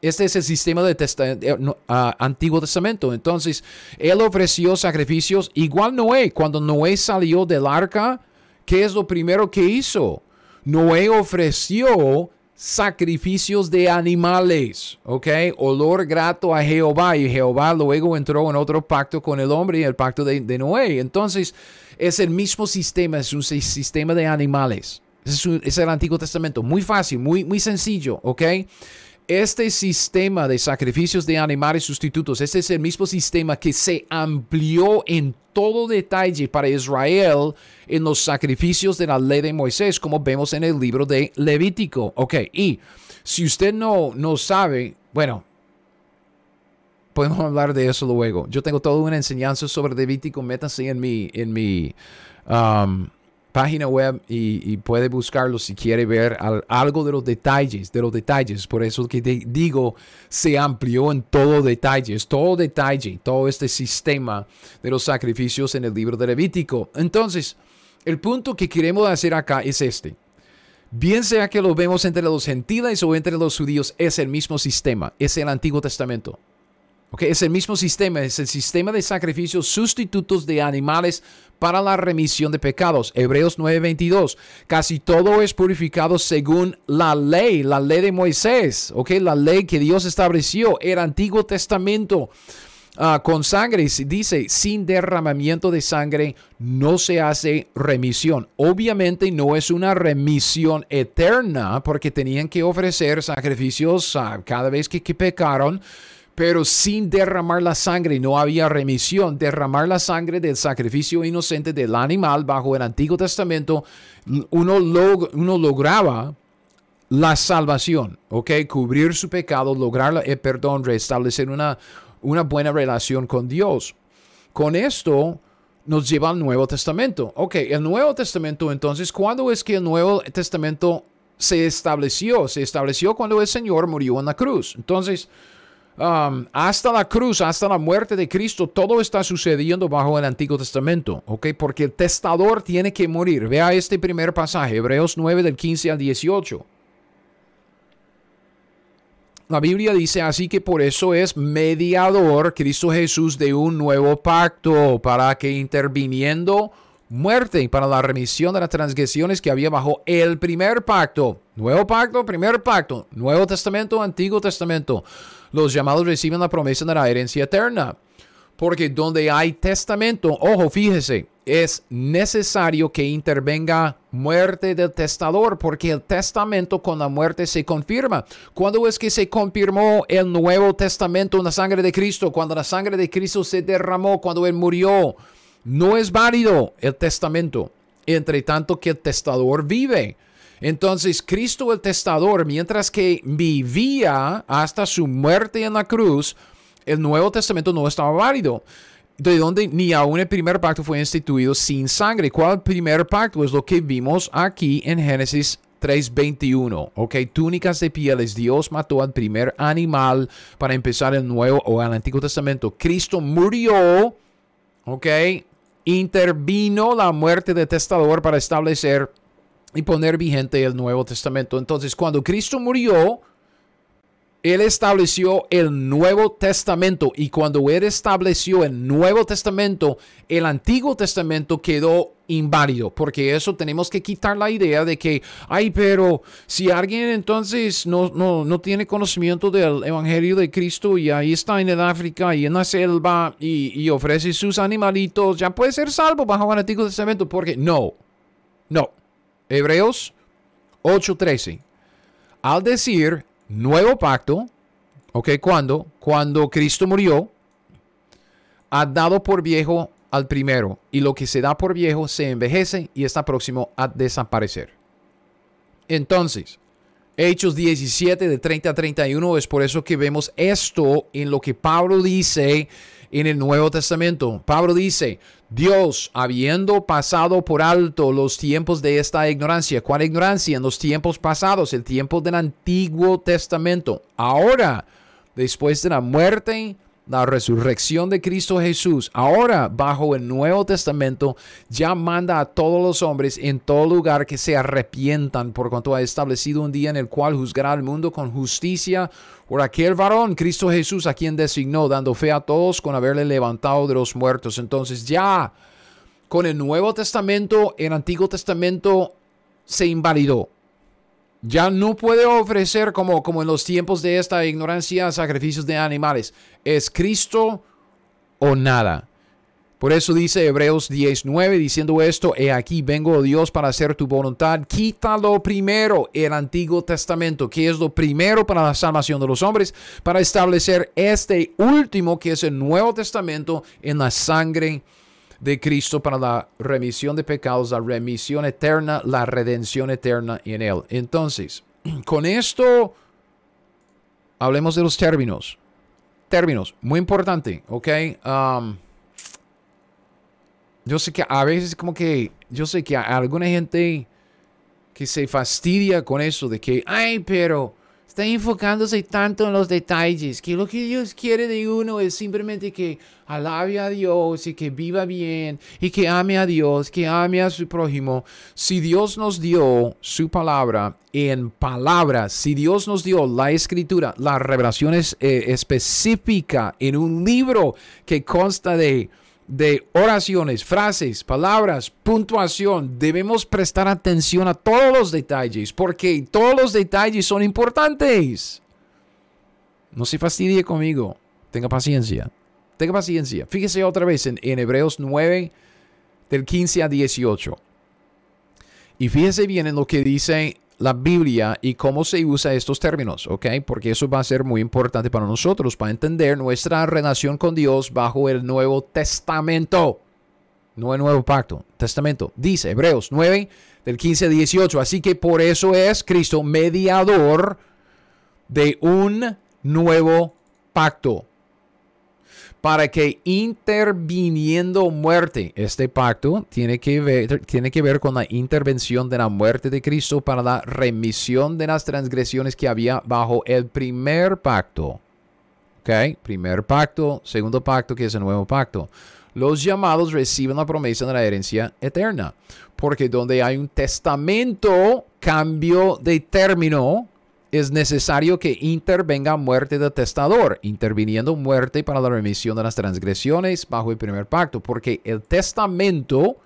Este es el sistema del eh, ah, Antiguo Testamento. Entonces, él ofreció sacrificios igual Noé. Cuando Noé salió del arca, ¿qué es lo primero que hizo? Noé ofreció sacrificios de animales, ¿ok? Olor grato a Jehová y Jehová luego entró en otro pacto con el hombre, el pacto de, Noé. Entonces, es el mismo sistema, es un sistema de animales. Es, el Antiguo Testamento. Muy fácil, muy, muy sencillo, ¿ok? Este sistema de sacrificios de animales sustitutos, este es el mismo sistema que se amplió en todo detalle para Israel en los sacrificios de la ley de Moisés, como vemos en el libro de Levítico. Ok, y si usted no, no sabe, bueno, podemos hablar de eso luego. Yo tengo toda una enseñanza sobre Levítico. Métanse en mi, en mi um, página web y, puede buscarlo si quiere ver algo de los detalles, de los detalles. Por eso que digo, se amplió en todo detalles, todo detalle, todo este sistema de los sacrificios en el libro de Levítico. Entonces, el punto que queremos hacer acá es este. Bien sea que lo vemos entre los gentiles o entre los judíos, es el mismo sistema, es el Antiguo Testamento. Okay, es el mismo sistema, es el sistema de sacrificios sustitutos de animales para la remisión de pecados. Hebreos 9:22. Casi todo es purificado según la ley, la ley de Moisés, okay, la ley que Dios estableció, el Antiguo Testamento. Ah, con sangre, dice, sin derramamiento de sangre no se hace remisión. Obviamente no es una remisión eterna porque tenían que ofrecer sacrificios ah, cada vez que pecaron pero sin derramar la sangre no había remisión. Derramar la sangre del sacrificio inocente del animal bajo el Antiguo Testamento, uno, lograba la salvación, ¿ok? Cubrir su pecado, lograr el perdón, restablecer una, una buena relación con Dios. Con esto nos lleva al Nuevo Testamento. Ok, el Nuevo Testamento entonces, ¿cuándo es que el Nuevo Testamento se estableció? Se estableció cuando el Señor murió en la cruz. Entonces, Hasta la cruz, hasta la muerte de Cristo, todo está sucediendo bajo el Antiguo Testamento, ¿ok? Porque el testador tiene que morir. Vea este primer pasaje, Hebreos 9 del 15 al 18. La Biblia dice así que por eso es mediador Cristo Jesús de un nuevo pacto, para que interviniendo muerte para la remisión de las transgresiones que había bajo el primer pacto. Nuevo pacto, primer pacto, Nuevo Testamento, Antiguo Testamento los llamados reciben la promesa de la herencia eterna. Porque donde hay testamento, ojo, fíjese, es necesario que intervenga muerte del testador, porque el testamento con la muerte se confirma. ¿Cuándo es que se confirmó el Nuevo Testamento en la sangre de Cristo? Cuando la sangre de Cristo se derramó, cuando Él murió. No es válido el testamento, entre tanto que el testador vive. Entonces Cristo el testador, mientras que vivía hasta su muerte en la cruz, el Nuevo Testamento no estaba válido. De donde ni aún el primer pacto fue instituido sin sangre. ¿Cuál primer pacto? Es lo que vimos aquí en Génesis 3:21. Ok, túnicas de pieles. Dios mató al primer animal para empezar el Nuevo o el Antiguo Testamento. Cristo murió. Ok, intervino la muerte del testador para establecer y poner vigente el Nuevo Testamento. Entonces, cuando Cristo murió, Él estableció el Nuevo Testamento y cuando Él estableció el Nuevo Testamento, el Antiguo Testamento quedó inválido, porque eso tenemos que quitar la idea de que, ay, pero si alguien entonces no, no, tiene conocimiento del Evangelio de Cristo y ahí está en el África y en la selva y, y ofrece sus animalitos, ya puede ser salvo bajo el Antiguo Testamento, porque no, no. Hebreos 8:13. Al decir nuevo pacto, ¿ok? ¿Cuándo? Cuando Cristo murió, ha dado por viejo al primero, y lo que se da por viejo se envejece y está próximo a desaparecer. Entonces, Hechos 17 de 30 a 31 es por eso que vemos esto en lo que Pablo dice en el Nuevo Testamento. Pablo dice, Dios, habiendo pasado por alto los tiempos de esta ignorancia, ¿cuál ignorancia? En los tiempos pasados, el tiempo del Antiguo Testamento. Ahora, después de la muerte, la resurrección de Cristo Jesús, ahora bajo el Nuevo Testamento, ya manda a todos los hombres en todo lugar que se arrepientan por cuanto ha establecido un día en el cual juzgará al mundo con justicia por aquel varón, Cristo Jesús, a quien designó, dando fe a todos con haberle levantado de los muertos. Entonces ya con el Nuevo Testamento, el Antiguo Testamento se invalidó. Ya no puede ofrecer como, como en los tiempos de esta ignorancia sacrificios de animales. Es Cristo o nada. Por eso dice Hebreos 19, diciendo esto, he aquí vengo oh Dios para hacer tu voluntad. Quítalo primero el Antiguo Testamento, que es lo primero para la salvación de los hombres, para establecer este último, que es el Nuevo Testamento, en la sangre de Cristo para la remisión de pecados, la remisión eterna, la redención eterna en Él. Entonces, con esto, hablemos de los términos. Términos, muy importante, ¿ok? Um, yo sé que a veces como que, yo sé que hay alguna gente que se fastidia con eso de que, ay, pero está enfocándose tanto en los detalles, que lo que Dios quiere de uno es simplemente que alabe a Dios y que viva bien y que ame a Dios, que ame a su prójimo. Si Dios nos dio su palabra en palabras, si Dios nos dio la escritura, la revelación es eh, específica en un libro que consta de de oraciones, frases, palabras, puntuación, debemos prestar atención a todos los detalles, porque todos los detalles son importantes. No se fastidie conmigo, tenga paciencia. tenga paciencia. Fíjese otra vez en, en Hebreos 9, del 15 a 18. Y fíjese bien en lo que dice la Biblia y cómo se usa estos términos, ¿ok? Porque eso va a ser muy importante para nosotros, para entender nuestra relación con Dios bajo el Nuevo Testamento. No el Nuevo Pacto, Testamento. Dice Hebreos 9, del 15 a 18. Así que por eso es Cristo mediador de un nuevo pacto para que interviniendo muerte, este pacto tiene que, ver, tiene que ver con la intervención de la muerte de Cristo para la remisión de las transgresiones que había bajo el primer pacto. ¿Ok? Primer pacto, segundo pacto, que es el nuevo pacto. Los llamados reciben la promesa de la herencia eterna, porque donde hay un testamento, cambio de término, es necesario que intervenga muerte del testador, interviniendo muerte para la remisión de las transgresiones bajo el primer pacto, porque el testamento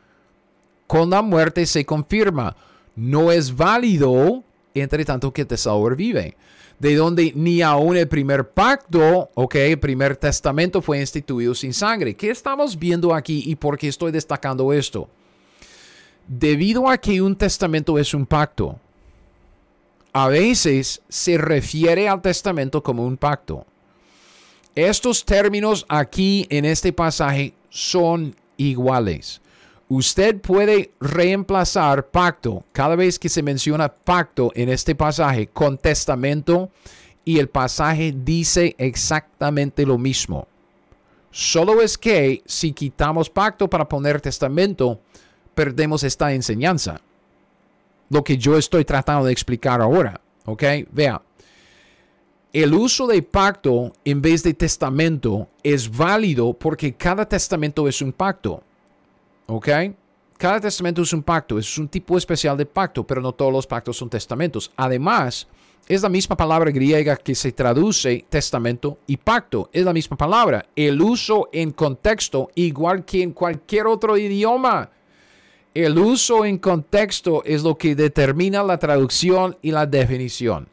con la muerte se confirma, no es válido entre tanto que el testador vive. De donde ni aún el primer pacto, ok, el primer testamento fue instituido sin sangre. ¿Qué estamos viendo aquí y por qué estoy destacando esto? Debido a que un testamento es un pacto, a veces se refiere al testamento como un pacto. Estos términos aquí en este pasaje son iguales. Usted puede reemplazar pacto cada vez que se menciona pacto en este pasaje con testamento y el pasaje dice exactamente lo mismo. Solo es que si quitamos pacto para poner testamento, perdemos esta enseñanza lo que yo estoy tratando de explicar ahora. ¿Ok? Vea. El uso de pacto en vez de testamento es válido porque cada testamento es un pacto. ¿Ok? Cada testamento es un pacto, es un tipo especial de pacto, pero no todos los pactos son testamentos. Además, es la misma palabra griega que se traduce testamento y pacto. Es la misma palabra. El uso en contexto, igual que en cualquier otro idioma. El uso en contexto es lo que determina la traducción y la definición.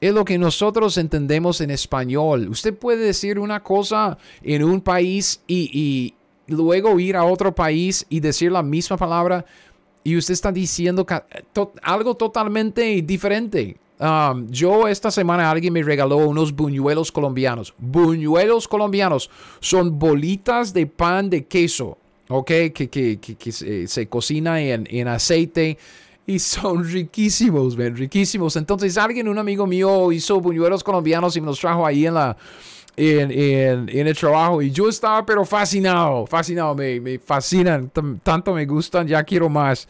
Es lo que nosotros entendemos en español. Usted puede decir una cosa en un país y, luego ir a otro país y decir la misma palabra y usted está diciendo algo totalmente diferente. Um, yo esta semana alguien me regaló unos buñuelos colombianos. Buñuelos colombianos son bolitas de pan de queso ¿ok? Que, que, se, cocina en, aceite y son riquísimos, ven, riquísimos. Entonces alguien, un amigo mío, hizo buñuelos colombianos y me los trajo ahí en la... En, en, el trabajo y yo estaba pero fascinado, fascinado, me, me fascinan, tanto me gustan, ya quiero más.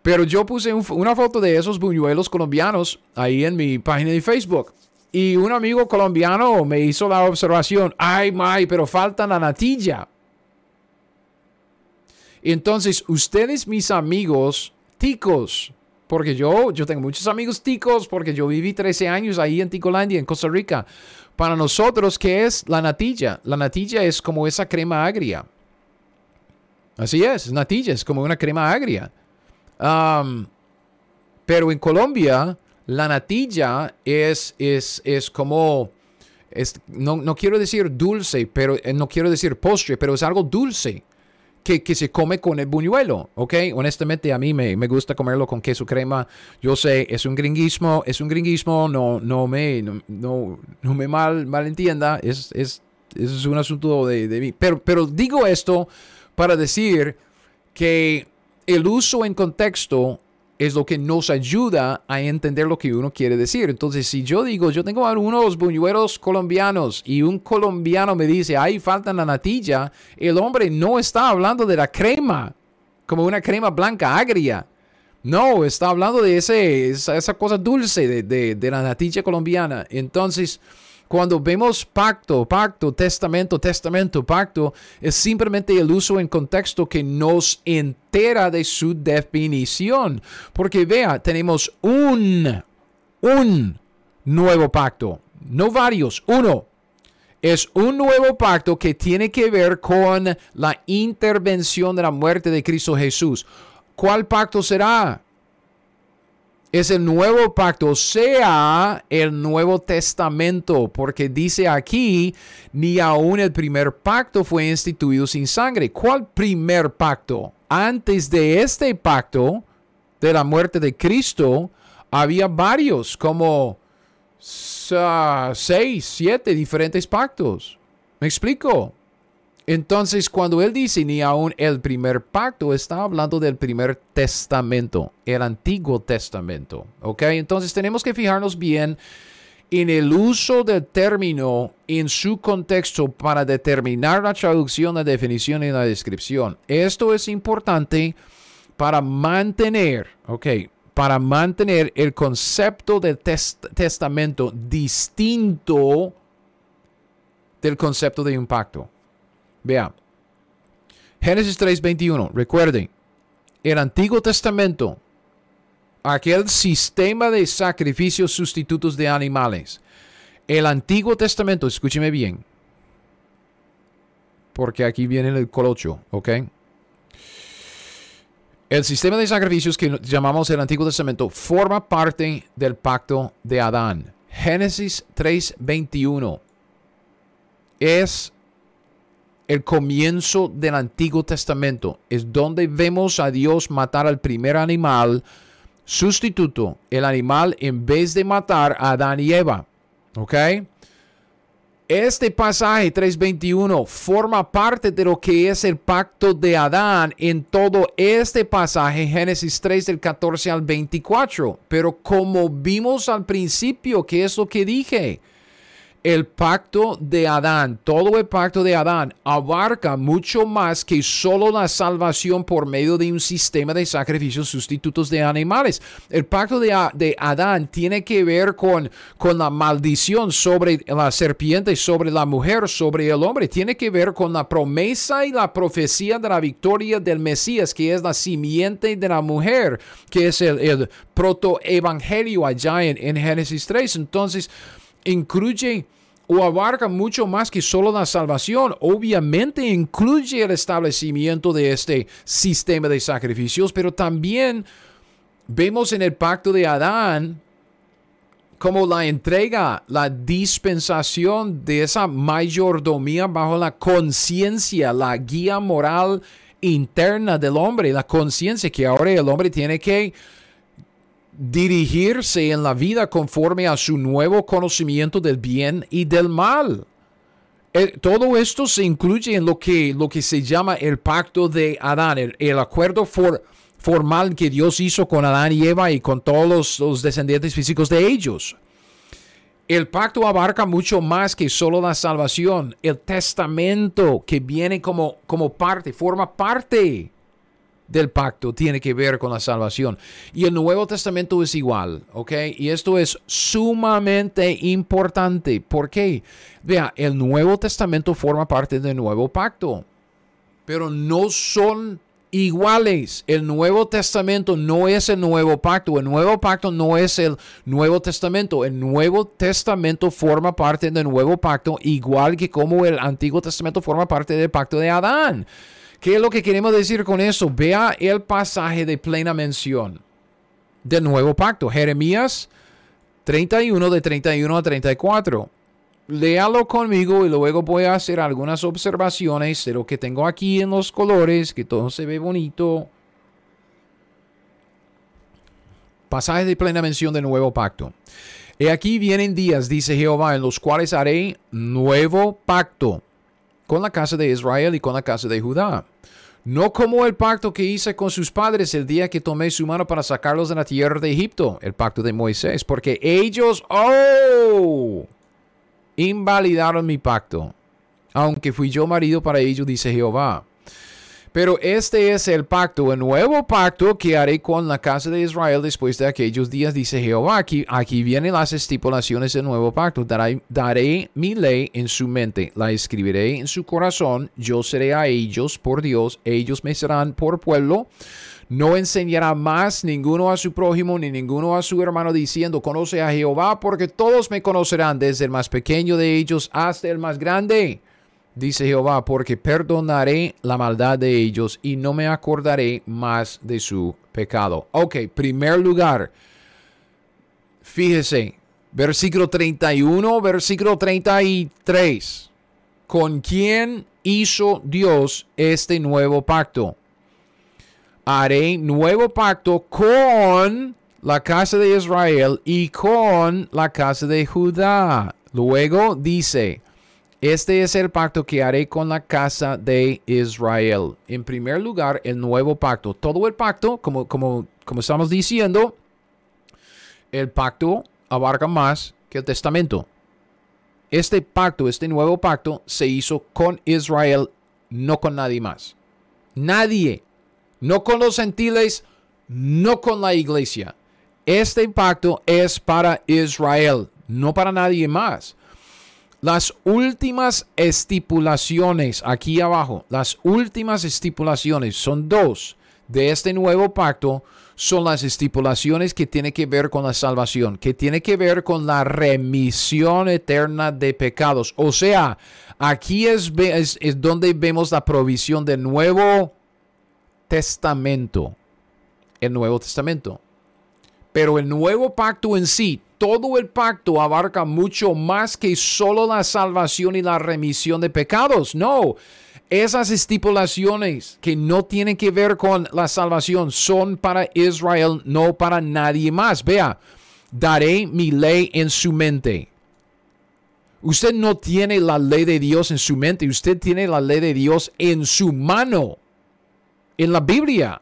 Pero yo puse una foto de esos buñuelos colombianos ahí en mi página de Facebook. Y un amigo colombiano me hizo la observación, ay, May, pero falta la natilla. Entonces, ustedes, mis amigos ticos, porque yo, yo tengo muchos amigos ticos, porque yo viví 13 años ahí en Ticolandia, en Costa Rica. Para nosotros, ¿qué es la natilla? La natilla es como esa crema agria. Así es, natilla es como una crema agria. pero en Colombia, la natilla es, es, es como, no, no, quiero decir dulce, pero eh, no quiero decir postre, pero es algo dulce que, se come con el buñuelo, ¿ok? Honestamente a mí me, gusta comerlo con queso crema. Yo sé, es un gringuismo, es un gringuismo, no, no me, no, no, me mal, malentienda, es, es, es un asunto de, de mí. Pero, pero digo esto para decir que el uso en contexto es lo que nos ayuda a entender lo que uno quiere decir. Entonces, si yo digo, yo tengo algunos buñuelos colombianos y un colombiano me dice, ahí falta la natilla, el hombre no está hablando de la crema, como una crema blanca agria. No, está hablando de ese, esa, cosa dulce de, de, de la natilla colombiana. Entonces, cuando vemos pacto, pacto, testamento, testamento, pacto, es simplemente el uso en contexto que nos entera de su definición. Porque vea, tenemos un, un nuevo pacto, no varios, uno. Es un nuevo pacto que tiene que ver con la intervención de la muerte de Cristo Jesús. ¿Cuál pacto será? Es el nuevo pacto, sea el Nuevo Testamento, porque dice aquí, ni aún el primer pacto fue instituido sin sangre. ¿Cuál primer pacto? Antes de este pacto, de la muerte de Cristo, había varios, como seis, siete diferentes pactos. ¿Me explico? Entonces, cuando él dice ni aún el primer pacto, está hablando del primer testamento, el Antiguo Testamento. ¿Ok? Entonces, tenemos que fijarnos bien en el uso del término en su contexto para determinar la traducción, la definición y la descripción. Esto es importante para mantener, ok, para mantener el concepto del testamento distinto del concepto de un pacto. Vea. Génesis 3:21. Recuerden, el Antiguo Testamento, aquel sistema de sacrificios sustitutos de animales. El Antiguo Testamento, escúcheme bien, porque aquí viene el colocho, ¿ok? El sistema de sacrificios que llamamos el Antiguo Testamento forma parte del pacto de Adán. Génesis 3:21 es el comienzo del Antiguo Testamento. Es donde vemos a Dios matar al primer animal sustituto, el animal en vez de matar a Adán y Eva. ¿Ok? Este pasaje 3.21 forma parte de lo que es el pacto de Adán en todo este pasaje, Génesis 3 del 14 al 24. Pero como vimos al principio, ¿qué es lo que dije? El pacto de Adán, todo el pacto de Adán abarca mucho más que solo la salvación por medio de un sistema de sacrificios sustitutos de animales. El pacto de, Adán tiene que ver con, con la maldición sobre la serpiente, sobre la mujer, sobre el hombre. Tiene que ver con la promesa y la profecía de la victoria del Mesías, que es la simiente de la mujer, que es el, el protoevangelio allá en, en Génesis 3. Entonces, incluye o abarca mucho más que solo la salvación. Obviamente incluye el establecimiento de este sistema de sacrificios, pero también vemos en el pacto de Adán como la entrega, la dispensación de esa mayordomía bajo la conciencia, la guía moral interna del hombre, la conciencia que ahora el hombre tiene que dirigirse en la vida conforme a su nuevo conocimiento del bien y del mal. Eh, todo esto se incluye en lo que, lo que se llama el pacto de Adán, el, acuerdo formal que Dios hizo con Adán y Eva y con todos los, los descendientes físicos de ellos. El pacto abarca mucho más que solo la salvación. El testamento que viene como, como parte, forma parte del pacto tiene que ver con la salvación. Y el Nuevo Testamento es igual, ¿ok? Y esto es sumamente importante. ¿Por qué? Vea, el Nuevo Testamento forma parte del Nuevo Pacto, pero no son iguales. El Nuevo Testamento no es el Nuevo Pacto. El Nuevo Pacto no es el Nuevo Testamento. El Nuevo Testamento forma parte del Nuevo Pacto, igual que como el Antiguo Testamento forma parte del Pacto de Adán. ¿Qué es lo que queremos decir con eso? Vea el pasaje de plena mención del nuevo pacto, Jeremías 31 de 31 a 34. Léalo conmigo y luego voy a hacer algunas observaciones de lo que tengo aquí en los colores, que todo se ve bonito. Pasaje de plena mención del nuevo pacto. He aquí vienen días, dice Jehová, en los cuales haré nuevo pacto con la casa de Israel y con la casa de Judá. No como el pacto que hice con sus padres el día que tomé su mano para sacarlos de la tierra de Egipto, el pacto de Moisés, porque ellos, oh, invalidaron mi pacto, aunque fui yo marido para ellos, dice Jehová. Pero este es el pacto, el nuevo pacto que haré con la casa de Israel después de aquellos días, dice Jehová. Aquí, vienen las estipulaciones del nuevo pacto. Daré, daré mi ley en su mente, la escribiré en su corazón. Yo seré a ellos por Dios, ellos me serán por pueblo. No enseñará más ninguno a su prójimo ni ninguno a su hermano diciendo, conoce a Jehová, porque todos me conocerán, desde el más pequeño de ellos hasta el más grande dice Jehová, porque perdonaré la maldad de ellos y no me acordaré más de su pecado. Ok, primer lugar, Fíjese, versículo 31, versículo 33. ¿Con quién hizo Dios este nuevo pacto? Haré nuevo pacto con la casa de Israel y con la casa de Judá. Luego dice, este es el pacto que haré con la casa de Israel. En primer lugar, el nuevo pacto. Todo el pacto, como, estamos diciendo, el pacto abarca más que el testamento. Este pacto, este nuevo pacto, se hizo con Israel, no con nadie más. Nadie, no con los gentiles, no con la iglesia. Este pacto es para Israel, no para nadie más. Las últimas estipulaciones aquí abajo, las últimas estipulaciones son dos de este nuevo pacto son las estipulaciones que tienen que ver con la salvación, que tiene que ver con la remisión eterna de pecados. O sea, aquí es, es, donde vemos la provisión del Nuevo Testamento. El Nuevo Testamento. Pero el nuevo pacto en sí, todo el pacto abarca mucho más que solo la salvación y la remisión de pecados. No, esas estipulaciones que no tienen que ver con la salvación son para Israel, no para nadie más. Vea, daré mi ley en su mente. Usted no tiene la ley de Dios en su mente, usted tiene la ley de Dios en su mano, en la Biblia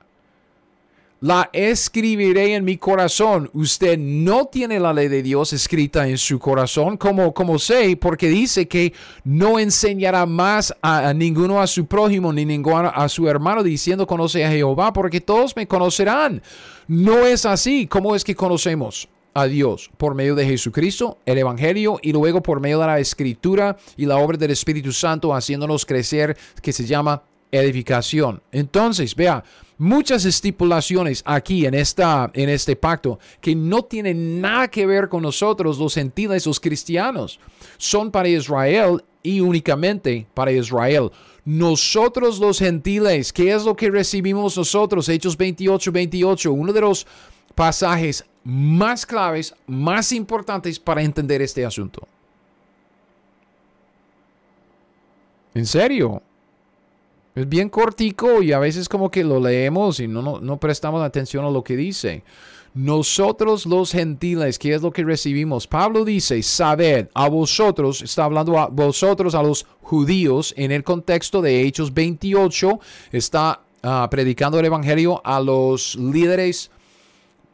la escribiré en mi corazón. Usted no tiene la ley de Dios escrita en su corazón, como, como sé, porque dice que no enseñará más a, ninguno a su prójimo ni ninguno a su hermano diciendo conoce a Jehová, porque todos me conocerán. No es así. ¿Cómo es que conocemos? a Dios por medio de Jesucristo, el Evangelio y luego por medio de la Escritura y la obra del Espíritu Santo haciéndonos crecer que se llama edificación. Entonces, vea, muchas estipulaciones aquí en, esta, en este pacto que no tienen nada que ver con nosotros, los gentiles, los cristianos. Son para Israel y únicamente para Israel. Nosotros los gentiles, ¿qué es lo que recibimos nosotros? Hechos 28, 28, uno de los pasajes más claves, más importantes para entender este asunto. ¿En serio? Es bien cortico y a veces como que lo leemos y no, no, prestamos atención a lo que dice. Nosotros los gentiles, ¿qué es lo que recibimos? Pablo dice, sabed, a vosotros, está hablando a vosotros, a los judíos, en el contexto de Hechos 28, está ah, predicando el Evangelio a los líderes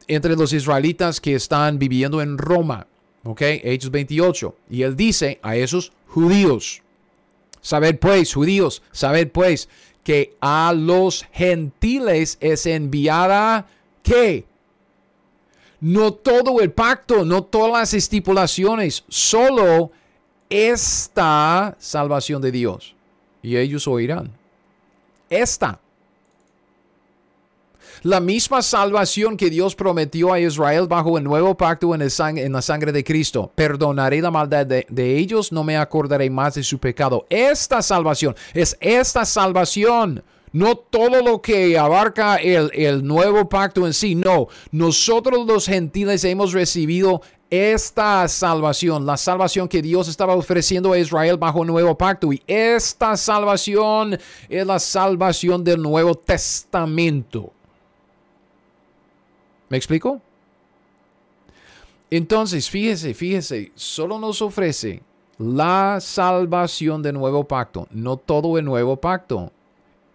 entre los israelitas que están viviendo en Roma. ¿Ok? Hechos 28. Y él dice a esos judíos, Sabed pues, judíos, sabed pues que a los gentiles es enviada ¿qué? No todo el pacto, no todas las estipulaciones, solo esta salvación de Dios. Y ellos oirán. Esta. La misma salvación que Dios prometió a Israel bajo el nuevo pacto en, en la sangre de Cristo. Perdonaré la maldad de, ellos, no me acordaré más de su pecado. Esta salvación es esta salvación. No todo lo que abarca el, el nuevo pacto en sí, no. Nosotros los gentiles hemos recibido esta salvación, la salvación que Dios estaba ofreciendo a Israel bajo el nuevo pacto. Y esta salvación es la salvación del Nuevo Testamento. ¿Me explico? Entonces, fíjese, fíjese, solo nos ofrece la salvación del nuevo pacto, no todo el nuevo pacto.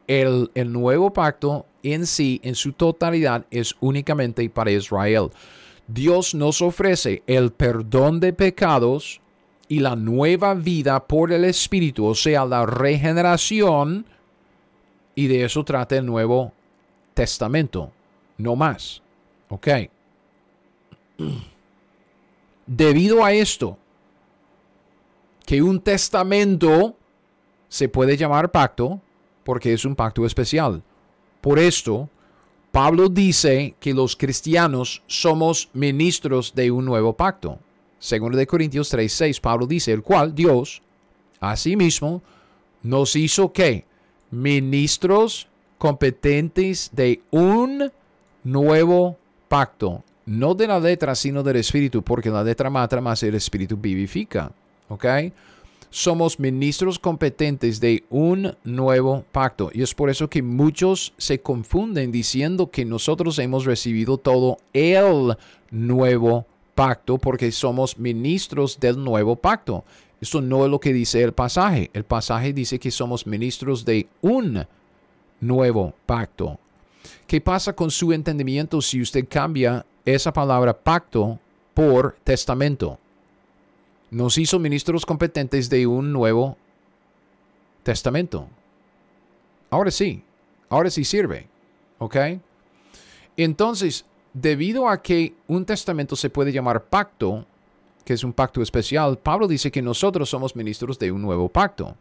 El, el, nuevo pacto en sí, en su totalidad, es únicamente para Israel. Dios nos ofrece el perdón de pecados y la nueva vida por el Espíritu, o sea, la regeneración, y de eso trata el Nuevo Testamento, no más. Ok. Debido a esto, que un testamento se puede llamar pacto porque es un pacto especial. Por esto, Pablo dice que los cristianos somos ministros de un nuevo pacto. Según de Corintios 3:6, Pablo dice, el cual Dios, asimismo, nos hizo que ministros competentes de un nuevo pacto, no de la letra, sino del espíritu, porque la letra mata, más el espíritu vivifica. ¿Ok? Somos ministros competentes de un nuevo pacto. Y es por eso que muchos se confunden diciendo que nosotros hemos recibido todo el nuevo pacto porque somos ministros del nuevo pacto. Esto no es lo que dice el pasaje. El pasaje dice que somos ministros de un nuevo pacto. ¿Qué pasa con su entendimiento si usted cambia esa palabra pacto por testamento? Nos hizo ministros competentes de un nuevo testamento. Ahora sí, ahora sí sirve. ¿Ok? Entonces, debido a que un testamento se puede llamar pacto, que es un pacto especial, Pablo dice que nosotros somos ministros de un nuevo pacto.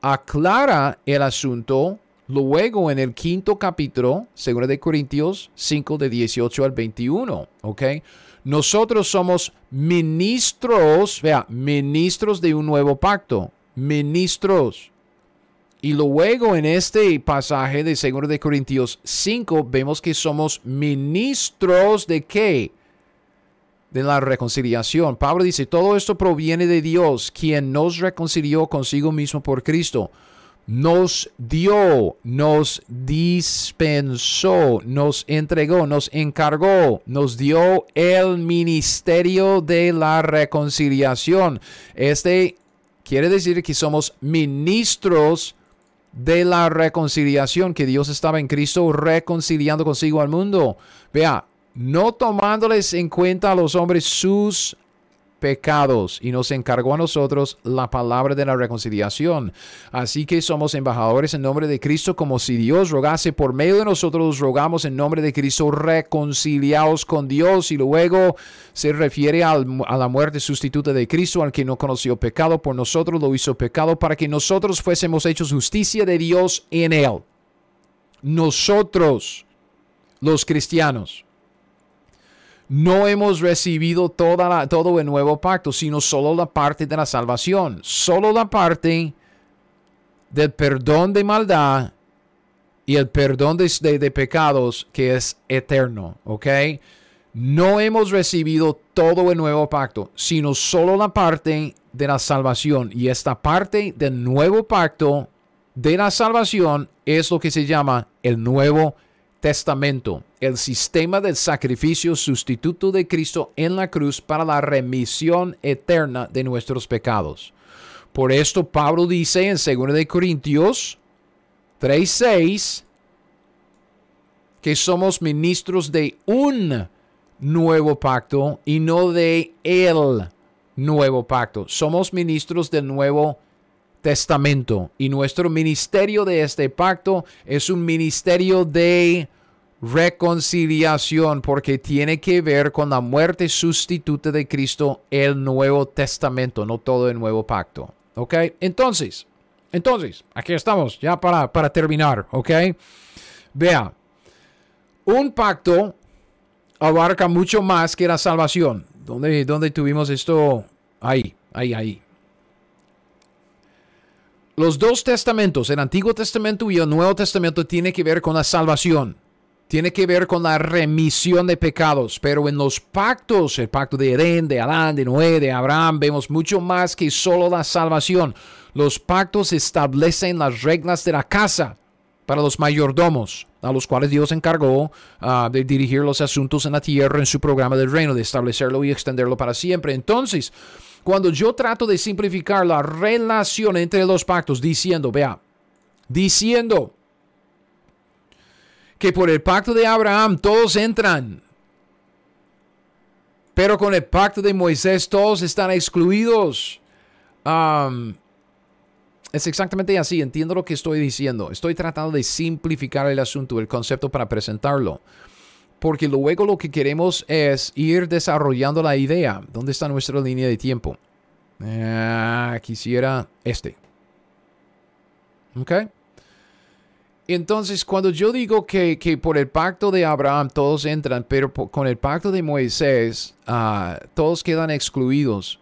Aclara el asunto luego en el quinto capítulo, según de Corintios 5 de 18 al 21, ¿ok? Nosotros somos ministros, vea, ministros de un nuevo pacto, ministros. Y luego en este pasaje de 2 de Corintios 5 vemos que somos ministros de qué? De la reconciliación. Pablo dice, todo esto proviene de Dios, quien nos reconcilió consigo mismo por Cristo. Nos dio, nos dispensó, nos entregó, nos encargó, nos dio el ministerio de la reconciliación. Este quiere decir que somos ministros de la reconciliación, que Dios estaba en Cristo reconciliando consigo al mundo. Vea, no tomándoles en cuenta a los hombres sus pecados y nos encargó a nosotros la palabra de la reconciliación. Así que somos embajadores en nombre de Cristo, como si Dios rogase por medio de nosotros, rogamos en nombre de Cristo, reconciliados con Dios. Y luego se refiere a la muerte sustituta de Cristo, al que no conoció pecado, por nosotros lo hizo pecado, para que nosotros fuésemos hechos justicia de Dios en él. Nosotros, los cristianos no hemos recibido toda todo el nuevo pacto, sino solo la parte de la salvación, solo la parte del perdón de maldad y el perdón de, pecados que es eterno, ¿ok? No hemos recibido todo el nuevo pacto, sino solo la parte de la salvación. Y esta parte del nuevo pacto de la salvación es lo que se llama el nuevo Testamento, el sistema del sacrificio sustituto de Cristo en la cruz para la remisión eterna de nuestros pecados. Por esto Pablo dice en 2 Corintios 3:6 que somos ministros de un nuevo pacto y no de el nuevo pacto. Somos ministros del nuevo testamento y nuestro ministerio de este pacto es un ministerio de reconciliación porque tiene que ver con la muerte sustituta de Cristo, el Nuevo Testamento, no todo el Nuevo Pacto. ¿Ok? Entonces, entonces, aquí estamos, ya para, para terminar, ¿ok? Vea, un pacto abarca mucho más que la salvación. ¿Dónde, dónde tuvimos esto? Ahí, ahí, ahí. Los dos testamentos, el Antiguo Testamento y el Nuevo Testamento, tienen que ver con la salvación tiene que ver con la remisión de pecados, pero en los pactos, el pacto de Edén, de Adán, de Noé, de Abraham, vemos mucho más que solo la salvación. Los pactos establecen las reglas de la casa para los mayordomos, a los cuales Dios encargó ah, de dirigir los asuntos en la tierra en su programa del reino, de establecerlo y extenderlo para siempre. Entonces, cuando yo trato de simplificar la relación entre los pactos, diciendo, vea, diciendo, que por el pacto de Abraham todos entran. Pero con el pacto de Moisés todos están excluidos. es exactamente así, entiendo lo que estoy diciendo. Estoy tratando de simplificar el asunto, el concepto para presentarlo. Porque luego lo que queremos es ir desarrollando la idea. ¿Dónde está nuestra línea de tiempo? Ah, quisiera este. ¿Ok? Entonces, cuando yo digo que, por el pacto de Abraham todos entran, pero con el pacto de Moisés ah, todos quedan excluidos,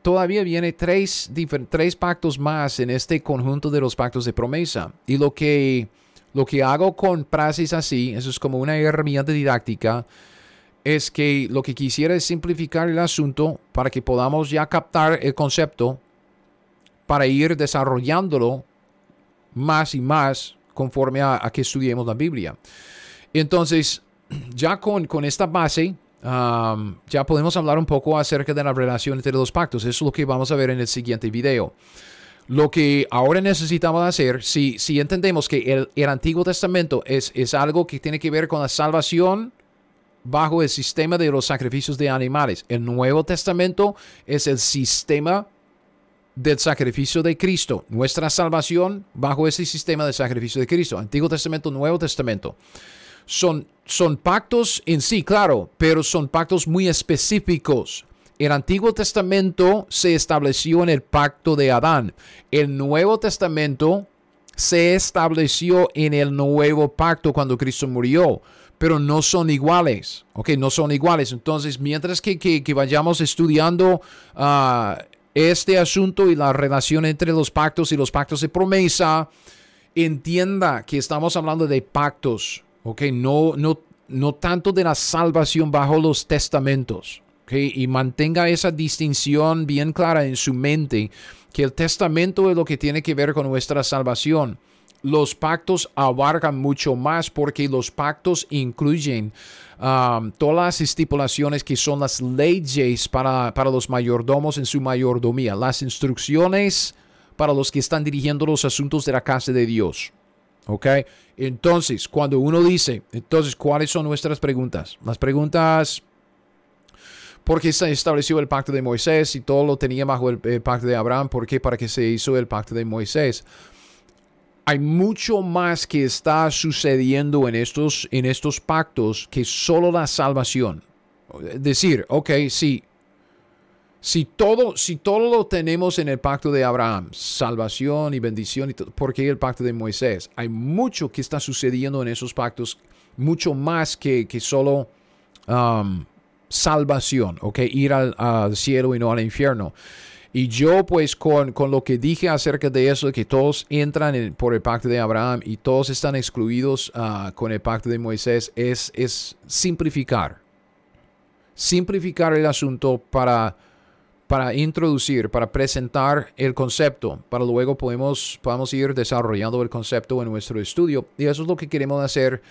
todavía viene tres, tres pactos más en este conjunto de los pactos de promesa. Y lo que, lo que hago con frases así, eso es como una herramienta didáctica, es que lo que quisiera es simplificar el asunto para que podamos ya captar el concepto para ir desarrollándolo más y más conforme a, que estudiemos la Biblia. Entonces, ya con, con esta base, ya podemos hablar un poco acerca de la relación entre los pactos. Eso es lo que vamos a ver en el siguiente video. Lo que ahora necesitamos hacer, si, si entendemos que el, el Antiguo Testamento es, es algo que tiene que ver con la salvación bajo el sistema de los sacrificios de animales, el Nuevo Testamento es el sistema del sacrificio de Cristo, nuestra salvación bajo ese sistema de sacrificio de Cristo, Antiguo Testamento, Nuevo Testamento. Son, son pactos en sí, claro, pero son pactos muy específicos. El Antiguo Testamento se estableció en el pacto de Adán. El Nuevo Testamento se estableció en el nuevo pacto cuando Cristo murió, pero no son iguales, ¿ok? No son iguales. Entonces, mientras que, que, vayamos estudiando uh, este asunto y la relación entre los pactos y los pactos de promesa, entienda que estamos hablando de pactos, ¿ok? No, no, no tanto de la salvación bajo los testamentos, ¿ok? Y mantenga esa distinción bien clara en su mente, que el testamento es lo que tiene que ver con nuestra salvación los pactos abarcan mucho más porque los pactos incluyen um, todas las estipulaciones que son las leyes para, para los mayordomos en su mayordomía, las instrucciones para los que están dirigiendo los asuntos de la casa de Dios. ¿Ok? Entonces, cuando uno dice, entonces, ¿cuáles son nuestras preguntas? Las preguntas ¿por qué se estableció el pacto de Moisés y todo lo tenía bajo el, pacto de Abraham? ¿Por qué? Para que se hizo el pacto de Moisés hay mucho más que está sucediendo en estos, en estos pactos que solo la salvación. Decir, ok, sí, si todo, si todo lo tenemos en el pacto de Abraham, salvación y bendición, y ¿por qué el pacto de Moisés? Hay mucho que está sucediendo en esos pactos, mucho más que, que solo um, salvación, ok, ir al cielo y no al infierno. Y yo pues con, lo que dije acerca de eso, que todos entran por el pacto de Abraham y todos están excluidos ah, con el pacto de Moisés, es, es simplificar. Simplificar el asunto para, para introducir, para presentar el concepto, para luego podemos, podamos ir desarrollando el concepto en nuestro estudio. Y eso es lo que queremos hacer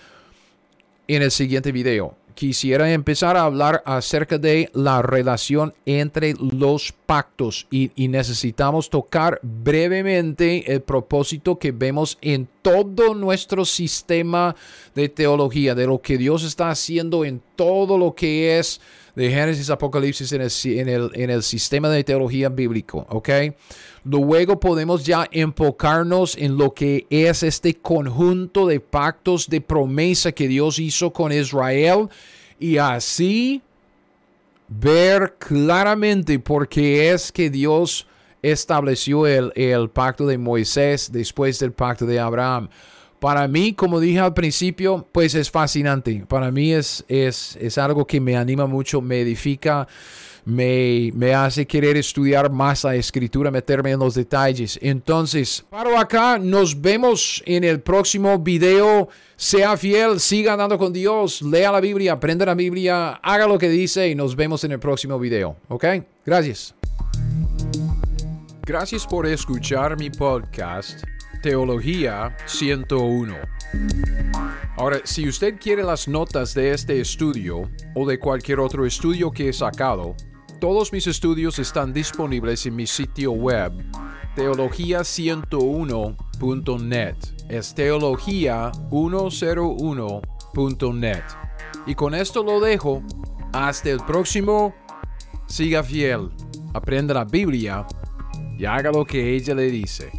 en el siguiente video quisiera empezar a hablar acerca de la relación entre los pactos y, necesitamos tocar brevemente el propósito que vemos en todo nuestro sistema de teología, de lo que Dios está haciendo en todo lo que es de Génesis Apocalipsis en el, en el, en el sistema de teología bíblico, ¿ok? Luego podemos ya enfocarnos en lo que es este conjunto de pactos de promesa que Dios hizo con Israel y así ver claramente por qué es que Dios estableció el, el pacto de Moisés después del pacto de Abraham. Para mí, como dije al principio, pues es fascinante. Para mí es, es, es algo que me anima mucho, me edifica, me, me, hace querer estudiar más la escritura, meterme en los detalles. Entonces, paro acá, nos vemos en el próximo video. Sea fiel, siga andando con Dios, lea la Biblia, aprenda la Biblia, haga lo que dice y nos vemos en el próximo video. ¿Ok? Gracias. Gracias por escuchar mi podcast Teología 101. Ahora, si usted quiere las notas de este estudio o de cualquier otro estudio que he sacado, todos mis estudios están disponibles en mi sitio web teología101.net. Es teología101.net. Y con esto lo dejo. Hasta el próximo. Siga fiel. Aprenda la Biblia y haga lo que ella le dice.